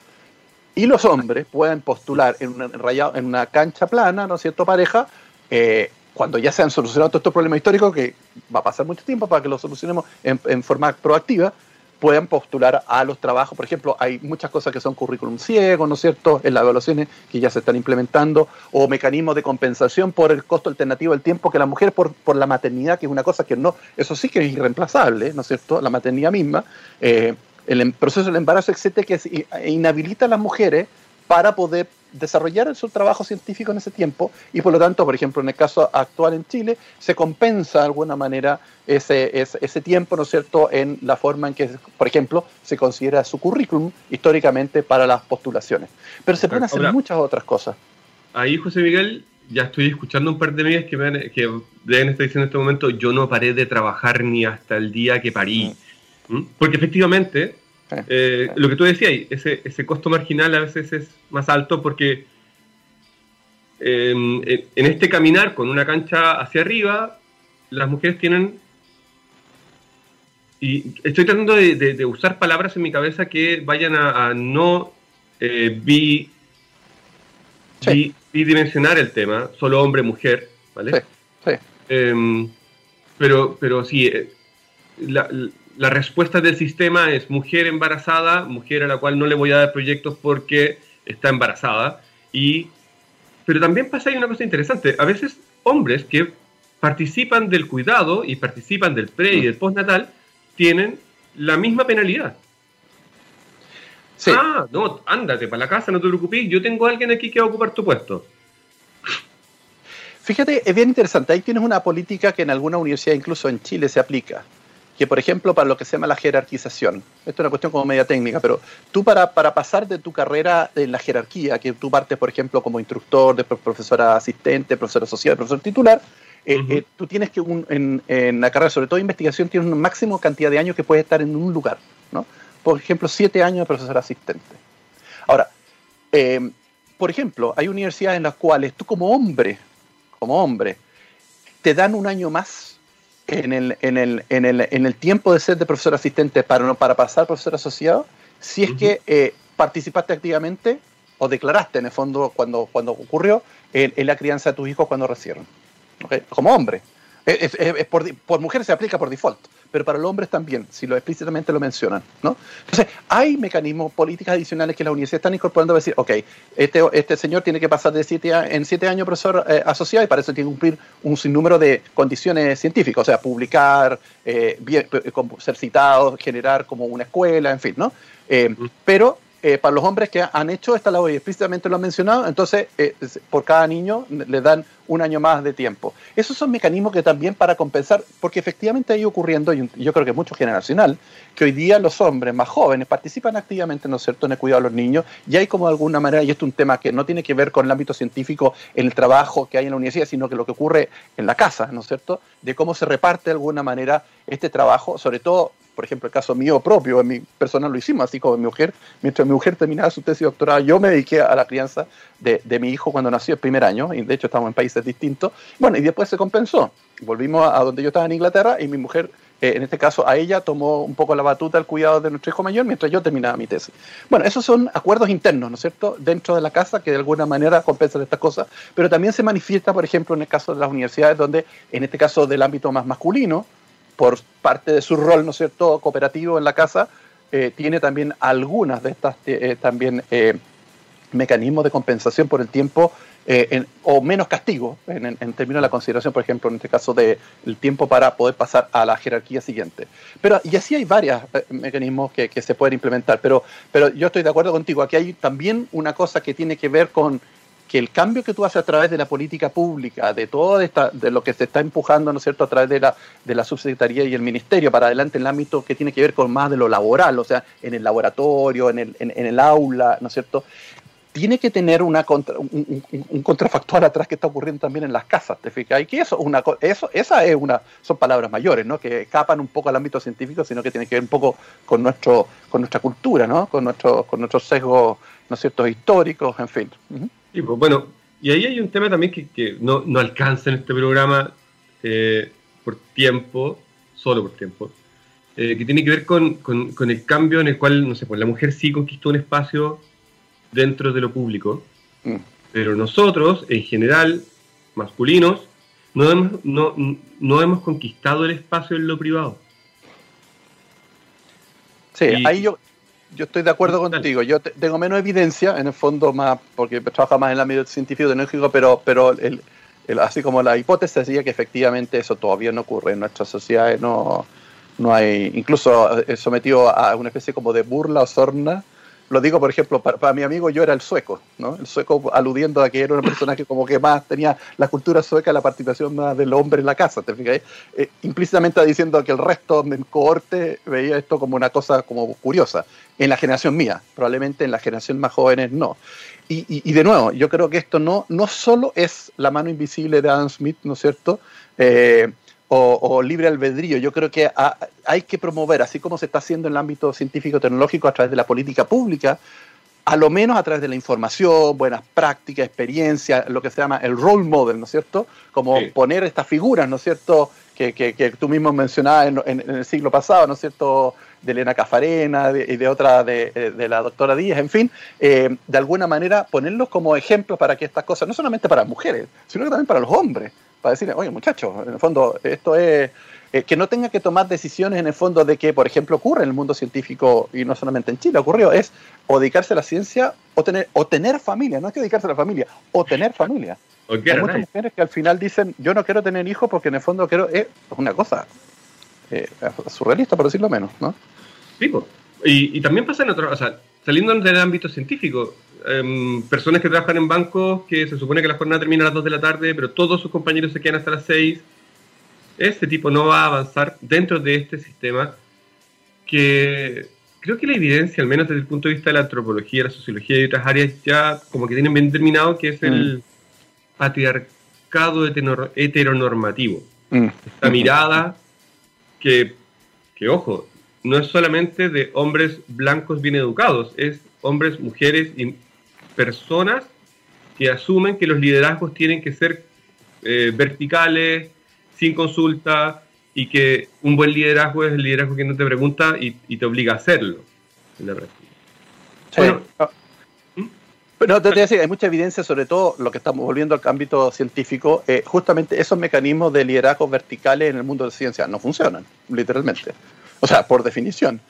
y los hombres puedan postular en una, cancha plana, ¿no es cierto?, pareja, eh, cuando ya se han solucionado todos estos problemas históricos, que va a pasar mucho tiempo para que los solucionemos en forma proactiva, puedan postular a los trabajos. Por ejemplo, hay muchas cosas que son currículum ciego, ¿no es cierto?, en las evaluaciones que ya se están implementando, o mecanismos de compensación por el costo alternativo del tiempo que la mujer por, por la maternidad, que es una cosa que no, eso sí que es irreemplazable, ¿no es cierto?, la maternidad misma, eh, el em, proceso del embarazo, etcétera, que inhabilita a las mujeres para poder desarrollar su trabajo científico en ese tiempo y por lo tanto, por ejemplo, en el caso actual en Chile, se compensa de alguna manera ese, ese, tiempo, ¿no es cierto?, en la forma en que, por ejemplo, se considera su currículum históricamente para las postulaciones. Pero se pueden hacer muchas otras cosas. Ahí, José Miguel, ya estoy escuchando un par de amigas que, me, que deben estar diciendo en este momento, yo no paré de trabajar ni hasta el día que parí. Mm. ¿Mm? Porque efectivamente eh, lo que tú decías, ese, ese costo marginal a veces es más alto porque em, en este caminar con una cancha hacia arriba, las mujeres tienen... Y estoy tratando de, usar palabras en mi cabeza que vayan a, no eh, bidimensionar el tema, solo hombre-mujer, ¿vale? Sí, em, pero, pero sí, eh, la, la respuesta del sistema es mujer embarazada, mujer a la cual no le voy a dar proyectos porque está embarazada. Y, pero también pasa ahí una cosa interesante. A veces hombres que participan del cuidado y participan del pre y del postnatal tienen la misma penalidad. Ah, no, ándate para la casa, no te preocupes, yo tengo a alguien aquí que va a ocupar tu puesto. Fíjate, es bien interesante. Ahí tienes una política que en alguna universidad, incluso en Chile, se aplica que, por ejemplo, para lo que se llama la jerarquización, esto es una cuestión como media técnica, pero tú para, para pasar de tu carrera en la jerarquía, que tú partes, por ejemplo, como instructor, después profesora asistente, profesor asociado, profesor titular, eh, eh, tú tienes que, en, en, la carrera, sobre todo investigación, tienes una máxima cantidad de años que puedes estar en un lugar, ¿no? Por ejemplo, siete años de profesor asistente. Ahora, eh, por ejemplo, hay universidades en las cuales tú como hombre, como hombre, te dan un año más en el, en el, en el, en el tiempo de ser de profesor asistente para, para pasar profesor asociado, si es que eh, participaste activamente o declaraste en el fondo cuando, cuando ocurrió en, la crianza de tus hijos cuando recibieron. Como hombre. por, por mujeres se aplica por default pero para los hombres también, si lo explícitamente lo mencionan. ¿no? Entonces, hay mecanismos, políticas adicionales que la universidad están incorporando a decir, ok, este, este señor tiene que pasar de siete en siete años profesor eh, asociado y para eso tiene que cumplir un sinnúmero de condiciones científicas, o sea, publicar, eh, eh, ser citado, generar como una escuela, en fin, ¿no? pero eh, para los hombres que han hecho esta labor y explícitamente lo han mencionado, entonces eh, por cada niño le dan un año más de tiempo. Esos son mecanismos que también para compensar, porque efectivamente hay ocurriendo, y yo creo que mucho generacional, que hoy día los hombres más jóvenes participan activamente, ¿no es cierto?, en el cuidado de los niños, y hay como de alguna manera, y esto es un tema que no tiene que ver con el ámbito científico, en el trabajo que hay en la universidad, sino que lo que ocurre en la casa, ¿no es cierto?, de cómo se reparte de alguna manera este trabajo, sobre todo por ejemplo, el caso mío propio, en mi personal lo hicimos, así como mi mujer, mientras mi mujer terminaba su tesis doctoral, yo me dediqué a la crianza de, de, mi hijo cuando nació el primer año, y de hecho estamos en países distintos. Bueno, y después se compensó. Volvimos a, donde yo estaba en Inglaterra y mi mujer, eh, en este caso a ella, tomó un poco la batuta al cuidado de nuestro hijo mayor mientras yo terminaba mi tesis. Bueno, esos son acuerdos internos, ¿no es cierto?, dentro de la casa que de alguna manera compensan estas cosas, pero también se manifiesta, por ejemplo, en el caso de las universidades, donde en este caso del ámbito más masculino, por parte de su rol, ¿no es cierto?, cooperativo en la casa, eh, tiene también algunas de estas eh, también eh, mecanismos de compensación por el tiempo o menos castigo en, términos de la consideración, por ejemplo, en este caso del tiempo para poder pasar a la jerarquía siguiente. Pero, y así hay varios mecanismos que, que, se pueden implementar, pero, pero yo estoy de acuerdo contigo, aquí hay también una cosa que tiene que ver con que el cambio que tú haces a través de la política pública, de todo esta, de lo que se está empujando, ¿no es cierto?, a través de la, de la subsecretaría y el ministerio para adelante en el ámbito que tiene que ver con más de lo laboral, o sea, en el laboratorio, en el, en, el aula, ¿no es cierto?, tiene que tener una un, contrafactual atrás que está ocurriendo también en las casas, ¿te fijas? Y que eso, una, eso, esa es una, son palabras mayores, ¿no? Que escapan un poco al ámbito científico, sino que tiene que ver un poco con nuestro, con nuestra cultura, ¿no? Con nuestro, con nuestros sesgos, ¿no es cierto?, históricos, en fin. Sí, pues bueno, y ahí hay un tema también que, no, alcanza en este programa eh, por tiempo, solo por tiempo, eh, que tiene que ver con, el cambio en el cual, no sé, pues la mujer sí conquistó un espacio dentro de lo público, mm. pero nosotros, en general, masculinos, no hemos, no, hemos conquistado el espacio en lo privado. Sí, ahí yo, yo estoy de acuerdo contigo. Yo tengo menos evidencia, en el fondo, más porque trabajo más en el ámbito científico tecnológico, pero, pero el, así como la hipótesis decía que efectivamente eso todavía no ocurre en nuestras sociedades, no, no hay, incluso eh, sometido a una especie como de burla o sorna lo digo, por ejemplo, para, mi amigo yo era el sueco, ¿no? El sueco aludiendo a que era una persona que como que más tenía la cultura sueca, la participación más del hombre en la casa, ¿te fijas? Eh, implícitamente diciendo que el resto del cohorte veía esto como una cosa como curiosa. En la generación mía, probablemente en la generación más jóvenes no. Y, y, de nuevo, yo creo que esto no, no solo es la mano invisible de Adam Smith, ¿no es cierto? Eh, o, libre albedrío. Yo creo que hay que promover, así como se está haciendo en el ámbito científico-tecnológico a través de la política pública, a lo menos a través de la información, buenas prácticas, experiencia, lo que se llama el role model, ¿no es cierto? Como poner estas figuras, ¿no es cierto? Que, que, tú mismo mencionabas en, el siglo pasado, ¿no es cierto? De Elena Cafarena y de, otra, de, de, la doctora Díaz, en fin, eh, de alguna manera ponerlos como ejemplos para que estas cosas, no solamente para mujeres, sino que también para los hombres, para decirle, oye muchachos, en el fondo esto es eh, que no tenga que tomar decisiones en el fondo de que, por ejemplo, ocurre en el mundo científico y no solamente en Chile, ocurrió, es o dedicarse a la ciencia o tener, o tener familia, no es que dedicarse a la familia, o tener familia. Hay muchas mujeres que al final dicen, yo no quiero tener hijos porque en el fondo quiero, es una cosa eh, surrealista, por decirlo menos, ¿no? Sí, y, y, también pasa en otros, o sea, saliendo del ámbito científico, Em, personas que trabajan en bancos que se supone que la jornada termina a las 2 de la tarde, pero todos sus compañeros se quedan hasta las 6. Este tipo no va a avanzar dentro de este sistema que creo que la evidencia, al menos desde el punto de vista de la antropología, la sociología y otras áreas, ya como que tienen bien determinado que es el mm. patriarcado heteronormativo. Mm. Esta mirada que, que, ojo, no es solamente de hombres blancos bien educados, es hombres, mujeres y personas que asumen que los liderazgos tienen que ser eh, verticales, sin consulta, y que un buen liderazgo es el liderazgo que no te pregunta y, te obliga a hacerlo. Bueno. Pero te, decir, hay mucha evidencia, sobre todo lo que estamos volviendo al ámbito científico, eh, justamente esos mecanismos de liderazgo verticales en el mundo de la ciencia no funcionan, literalmente. O sea, por definición.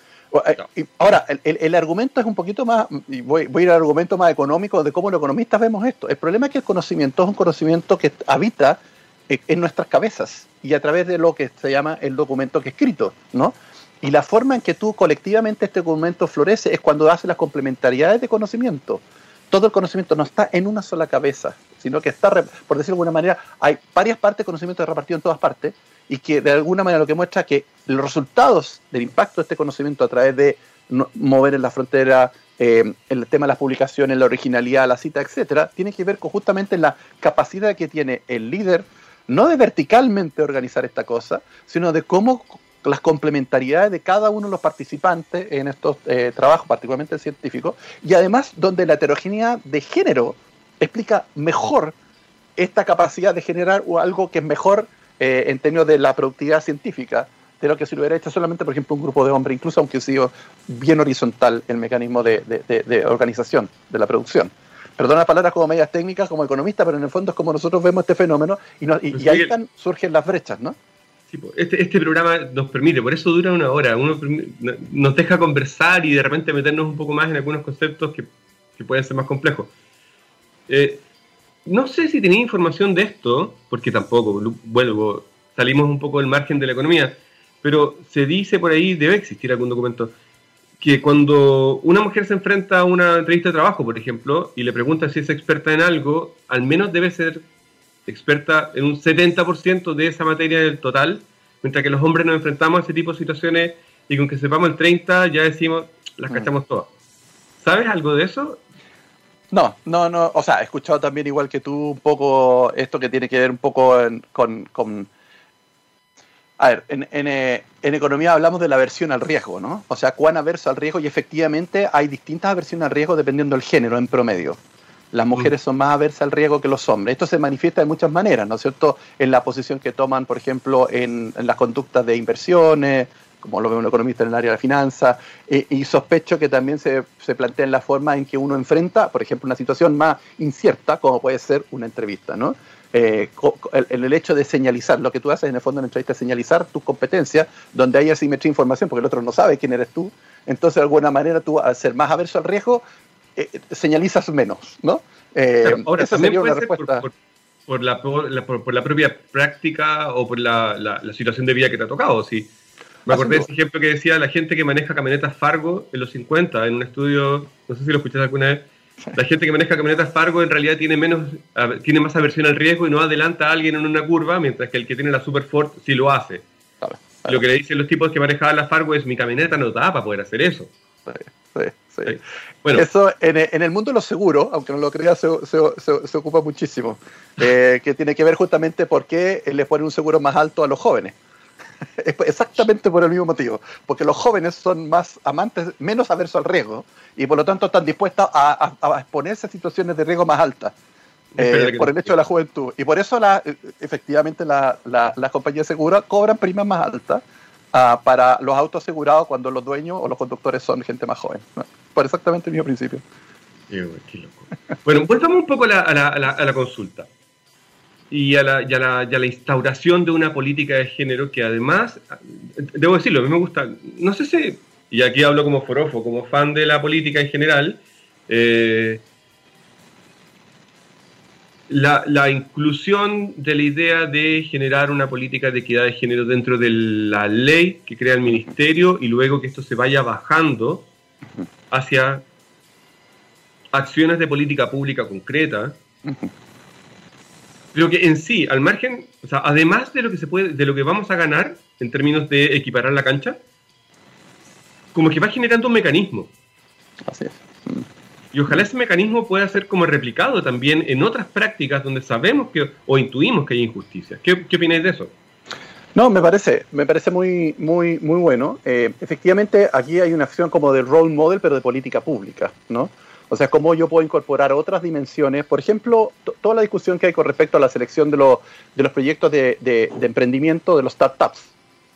Eh, ahora, el, argumento es un poquito más, y voy, voy, a ir al argumento más económico de cómo los economistas vemos esto. El problema es que el conocimiento es un conocimiento que habita eh, en nuestras cabezas y a través de lo que se llama el documento que es escrito, ¿no? Y la forma en que tú colectivamente este documento florece es cuando hace las complementariedades de conocimiento. Todo el conocimiento no está en una sola cabeza, sino que está, por decirlo de alguna manera, hay varias partes de conocimiento repartido en todas partes, y que de alguna manera lo que muestra que los resultados del impacto de este conocimiento a través de mover en la frontera, eh, el tema de las publicaciones, la originalidad, la cita, etcétera, tiene que ver con justamente la capacidad que tiene el líder, no de verticalmente organizar esta cosa, sino de cómo las complementariedades de cada uno de los participantes en estos eh, trabajos, particularmente científicos, y además donde la heterogeneidad de género explica mejor esta capacidad de generar algo que es mejor eh, en términos de la productividad científica de lo que se hubiera hecho solamente, por ejemplo, un grupo de hombres, incluso aunque sido bien horizontal el mecanismo de, de, organización de la producción. Perdona palabras como medias técnicas, como economista, pero en el fondo es como nosotros vemos este fenómeno y, y, ahí están, surgen las brechas, ¿no? Este, este programa nos permite, por eso dura una hora, uno nos deja conversar y de repente meternos un poco más en algunos conceptos que, que pueden ser más complejos. Eh, no sé si tenía información de esto, porque tampoco, vuelvo, salimos un poco del margen de la economía, pero se dice por ahí, debe existir algún documento, que cuando una mujer se enfrenta a una entrevista de trabajo, por ejemplo, y le pregunta si es experta en algo, al menos debe ser experta en un 70% de esa materia del total, mientras que los hombres nos enfrentamos a ese tipo de situaciones y con que sepamos el 30 ya decimos, las mm. cachamos todas. ¿Sabes algo de eso? No, no, no. O sea, he escuchado también igual que tú un poco esto que tiene que ver un poco con, con, A ver, en, eh, en, economía hablamos de la aversión al riesgo, ¿no? O sea, cuán averso al riesgo y efectivamente hay distintas aversiones al riesgo dependiendo del género en promedio. Las mm. mujeres son más aversas al riesgo que los hombres. Esto se manifiesta de muchas maneras, ¿no es cierto? En la posición que toman, por ejemplo, en, en las conductas de inversiones, como lo ve un economista en el área de la finanza, eh, y sospecho que también se, se, plantea en la forma en que uno enfrenta, por ejemplo, una situación más incierta, como puede ser una entrevista, ¿no? eh, el hecho de señalizar, lo que tú haces en el fondo en la entrevista es señalizar tus competencias, donde hay asimetría de información, porque el otro no sabe quién eres tú, entonces de alguna manera tú al ser más averso al riesgo, eh, señalizas menos, ¿no? Eh, ahora, esa sería una respuesta. Por, la, por, la, propia práctica o por la, situación de vida que te ha tocado, sí. Me acordé de ese ejemplo que decía la gente que maneja camionetas Fargo en los 50, en un estudio, no sé si lo escuchaste alguna vez, la gente que maneja camionetas Fargo en realidad tiene menos tiene más aversión al riesgo y no adelanta a alguien en una curva, mientras que el que tiene la Super Ford sí lo hace. Lo que le dicen los tipos que manejaban la Fargo es mi camioneta no da para poder hacer eso. Sí, sí, Bueno. Eso en, el mundo de los seguros, aunque no lo creas, se, se, ocupa muchísimo. Eh, que tiene que ver justamente por qué le ponen un seguro más alto a los jóvenes. exactamente por el mismo motivo, porque los jóvenes son más amantes, menos aversos al riesgo y por lo tanto están dispuestos a, exponerse a situaciones de riesgo más altas. Eh, por el hecho de la juventud. Y por eso la, efectivamente las compañías de seguros cobran primas más altas ah, para los autos asegurados cuando los dueños o los conductores son gente más joven. Por exactamente el mismo principio. Bueno, volvamos un poco a la consulta y a, la, la, instauración de una política de género que además, debo decirlo, a mí me gusta, no sé si, y aquí hablo como forofo, como fan de la política en general, eh, la, inclusión de la idea de generar una política de equidad de género dentro de la ley que crea el ministerio y luego que esto se vaya bajando hacia acciones de política pública concreta creo que en sí, al margen, o sea, además de lo que se puede, de lo que vamos a ganar en términos de equiparar la cancha, como que va generando un mecanismo. Así es. Mm. Y ojalá ese mecanismo pueda ser como replicado también en otras prácticas donde sabemos que o intuimos que hay injusticias. ¿Qué, qué opináis de eso? No, me parece, me parece muy, muy, muy bueno. Eh, efectivamente, aquí hay una acción como de role model, pero de política pública, ¿no? O sea, cómo yo puedo incorporar otras dimensiones. Por ejemplo, toda la discusión que hay con respecto a la selección de, de los proyectos de, de, emprendimiento de los startups,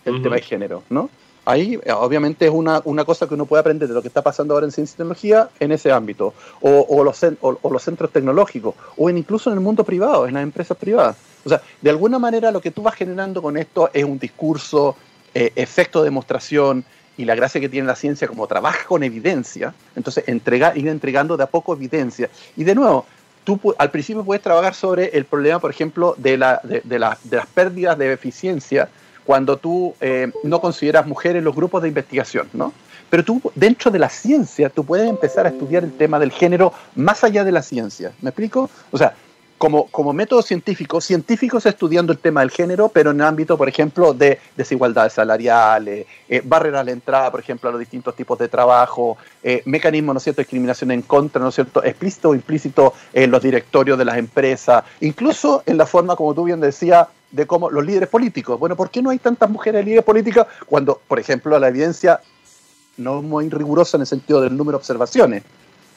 el tema de género, ¿no? Ahí, obviamente, es una, una, cosa que uno puede aprender de lo que está pasando ahora en ciencia y tecnología en ese ámbito, o, o, los, o, los, centros tecnológicos, o incluso en el mundo privado, en las empresas privadas. O sea, de alguna manera lo que tú vas generando con esto es un discurso, eh, efecto de demostración, y la gracia que tiene la ciencia como trabaja con evidencia, entonces entrega, ir entregando de a poco evidencia. Y de nuevo, tú al principio puedes trabajar sobre el problema, por ejemplo, de, la, de, las pérdidas de eficiencia cuando tú eh, no consideras mujeres los grupos de investigación, ¿no? Pero tú, dentro de la ciencia, tú puedes empezar a estudiar el tema del género más allá de la ciencia. ¿Me explico? O sea, como, método científico, científicos estudiando el tema del género, pero en el ámbito, por ejemplo, de desigualdades salariales, eh, barreras a la entrada, por ejemplo, a los distintos tipos de trabajo, eh, mecanismos, ¿no es cierto?, de discriminación en contra, ¿no es cierto?, explícito o implícito en los directorios de las empresas, incluso en la forma, como tú bien decías, de cómo los líderes políticos. Bueno, ¿por qué no hay tantas mujeres líderes políticas cuando, por ejemplo, la evidencia no es muy rigurosa en el sentido del número de observaciones?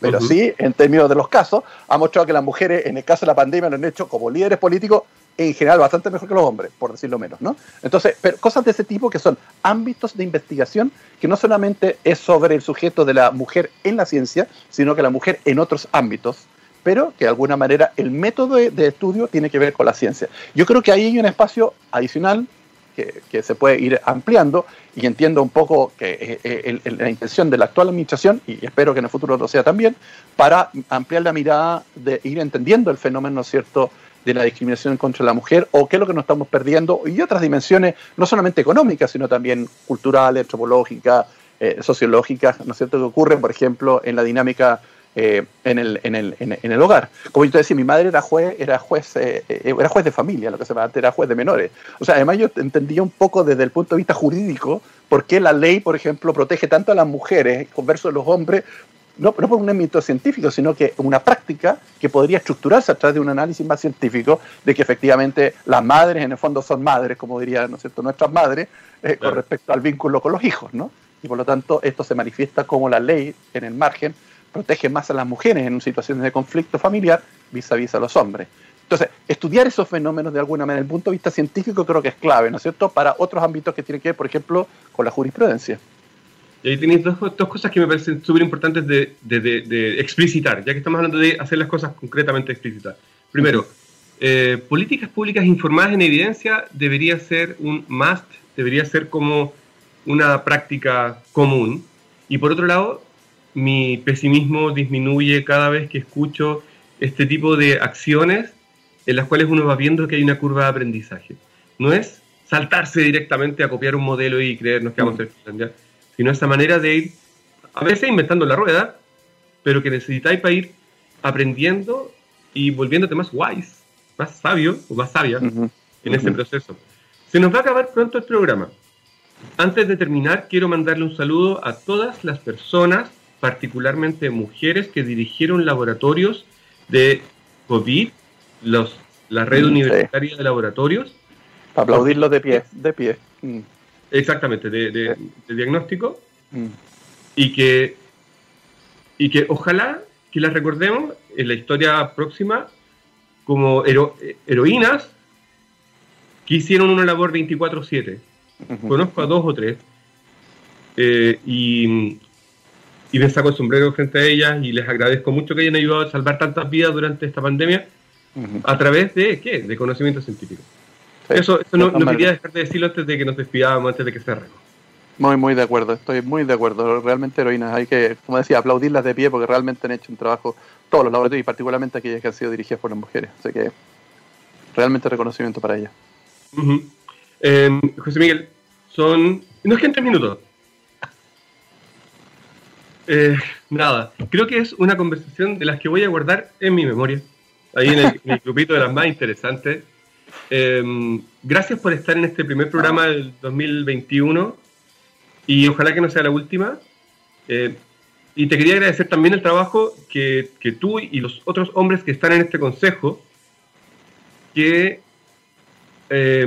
Pero sí, en términos de los casos, ha mostrado que las mujeres, en el caso de la pandemia, lo han hecho como líderes políticos en general bastante mejor que los hombres, por decirlo menos, ¿no? Entonces, pero cosas de ese tipo que son ámbitos de investigación que no solamente es sobre el sujeto de la mujer en la ciencia, sino que la mujer en otros ámbitos, pero que de alguna manera el método de estudio tiene que ver con la ciencia. Yo creo que ahí hay un espacio adicional que, se puede ir ampliando y entiendo un poco que eh, eh, la intención de la actual administración, y espero que en el futuro lo sea también, para ampliar la mirada de ir entendiendo el fenómeno, cierto?, de la discriminación contra la mujer o qué es lo que nos estamos perdiendo y otras dimensiones, no solamente económicas, sino también culturales, antropológicas, eh, sociológicas, ¿no es cierto?, que ocurren, por ejemplo, en la dinámica eh, en, el, en, el, en, el, hogar. Como yo te decía, mi madre era juez, era juez, eh, eh, era juez de familia, lo que se llama era juez de menores. O sea, además yo entendía un poco desde el punto de vista jurídico por qué la ley, por ejemplo, protege tanto a las mujeres versus a los hombres, no, no por un ámbito científico, sino que una práctica que podría estructurarse a través de un análisis más científico de que efectivamente las madres en el fondo son madres, como dirían ¿no cierto? nuestras madres, con respecto al vínculo con los hijos, ¿no? Y por lo tanto esto se manifiesta como la ley en el margen protege más a las mujeres en situaciones de conflicto familiar vis a vis a los hombres. Entonces, estudiar esos fenómenos de alguna manera, desde el punto de vista científico, creo que es clave, ¿no es cierto?, para otros ámbitos que tienen que ver, por ejemplo, con la jurisprudencia. Y ahí tenéis dos, cosas que me parecen súper importantes de, explicitar, ya que estamos hablando de hacer las cosas concretamente explícitas. Primero, eh, políticas públicas informadas en evidencia debería ser un must, debería ser como una práctica común. Y por otro lado, mi pesimismo disminuye cada vez que escucho este tipo de acciones en las cuales uno va viendo que hay una curva de aprendizaje. No es saltarse directamente a copiar un modelo y creernos que vamos a ser sino esa manera de ir, a veces inventando la rueda, pero que necesitáis para ir aprendiendo y volviéndote más wise, más sabio o más sabia en ese proceso. Se nos va a acabar pronto el programa. Antes de terminar, quiero mandarle un saludo a todas las personas, particularmente mujeres, que dirigieron laboratorios de COVID, los, la red universitaria de laboratorios. Aplaudirlos de pie, de pie. Mm. Exactamente, de, diagnóstico. Mm. Y que y que ojalá que las recordemos en la historia próxima como heroínas que hicieron una labor 24/7. Conozco a dos o tres eh, y, y, me saco el sombrero frente a ellas y les agradezco mucho que hayan ayudado a salvar tantas vidas durante esta pandemia a través de ¿qué? De conocimiento científico. eso, eso no, no, quería dejar de decirlo antes de que nos despidábamos, antes de que cerremos. Muy, muy de acuerdo, estoy muy de acuerdo. Realmente heroínas, hay que, como decía, aplaudirlas de pie porque realmente han hecho un trabajo, todos los laboratorios y particularmente aquellas que han sido dirigidas por las mujeres. Así que realmente reconocimiento para ellas. Em, José Miguel, son. No es que en tres minutos. Eh, nada, creo que es una conversación de las que voy a guardar en mi memoria, ahí en el, grupito de las más interesantes. Em, gracias por estar en este primer programa del 2021 y ojalá que no sea la última. Eh, y te quería agradecer también el trabajo que, que, tú y los otros hombres que están en este consejo, que eh,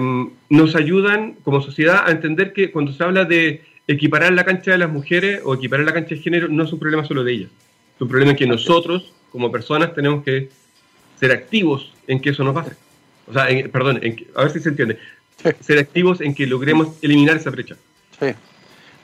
nos ayudan como sociedad a entender que cuando se habla de equiparar la cancha de las mujeres o equiparar la cancha de género, no es un problema solo de ellas. Es un problema en que nosotros, como personas, tenemos que ser activos en que eso nos pase. O sea, perdón, a ver si se entiende. Ser activos en que logremos eliminar esa brecha. Sí.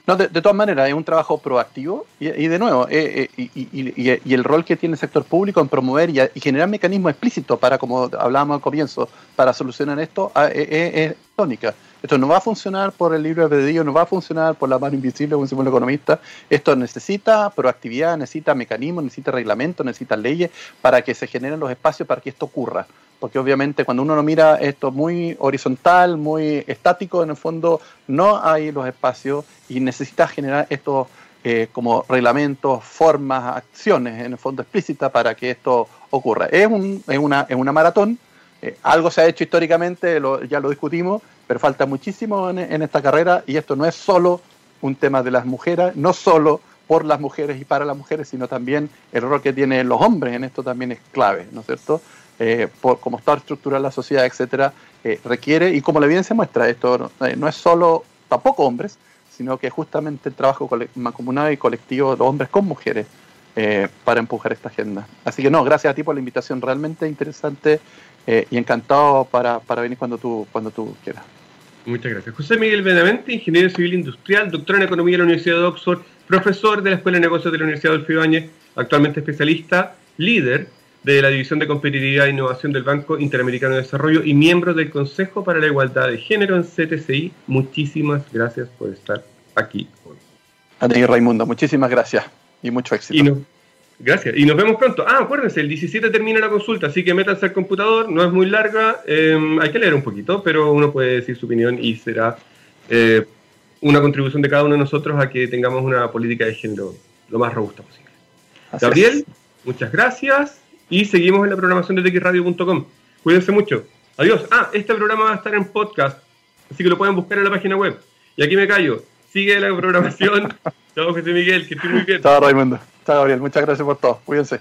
No, de, todas maneras, es un trabajo proactivo y, de nuevo, eh, eh, y, el rol que tiene el sector público en promover y, generar mecanismos explícitos para, como hablábamos al comienzo, para solucionar esto, ah, eh, es, tónica. Esto no va a funcionar por el libre albedrío, no va a funcionar por la mano invisible, como decimos los economistas. Esto necesita proactividad, necesita mecanismos, necesita reglamentos, necesita leyes para que se generen los espacios para que esto ocurra porque obviamente cuando uno no mira esto muy horizontal, muy estático, en el fondo no hay los espacios y necesita generar estos eh, como reglamentos, formas, acciones, en el fondo explícitas para que esto ocurra. Es, es, una, es una maratón, eh, algo se ha hecho históricamente, ya lo discutimos, pero falta muchísimo en, esta carrera y esto no es solo un tema de las mujeres, no solo por las mujeres y para las mujeres, sino también el rol que tienen los hombres en esto también es clave, ¿no es cierto? eh, por cómo está estructurada la sociedad, etcétera, eh, requiere, y como la evidencia muestra, esto eh, no, es solo tampoco hombres, sino que justamente el trabajo mancomunado y colectivo de los hombres con mujeres para empujar esta agenda. Así que no, gracias a ti por la invitación, realmente interesante y encantado para, para, venir cuando tú, cuando tú quieras. Muchas gracias. José Miguel Benavente, ingeniero civil industrial, doctor en economía de la Universidad de Oxford, profesor de la Escuela de Negocios de la Universidad de Ibáñez, actualmente especialista, líder de la División de Competitividad e Innovación del Banco Interamericano de Desarrollo y miembro del Consejo para la Igualdad de Género en CTCI. Muchísimas gracias por estar aquí hoy. A ti, Raimundo, muchísimas gracias y mucho éxito. Gracias. Y nos vemos pronto. Ah, acuérdense, el 17 termina la consulta, así que métanse al computador, no es muy larga, em, hay que leer un poquito, pero uno puede decir su opinión y será eh, una contribución de cada uno de nosotros a que tengamos una política de género lo más robusta posible. Gabriel, muchas gracias. Y seguimos en la programación de txradio.com. Cuídense mucho. Adiós. Ah, este programa va a estar en podcast, así que lo pueden buscar en la página web. Y aquí me callo. Sigue la programación. Chao, José Miguel, que estoy muy bien. Chao, Raimundo. Chao, Gabriel. Muchas gracias por todo. Cuídense.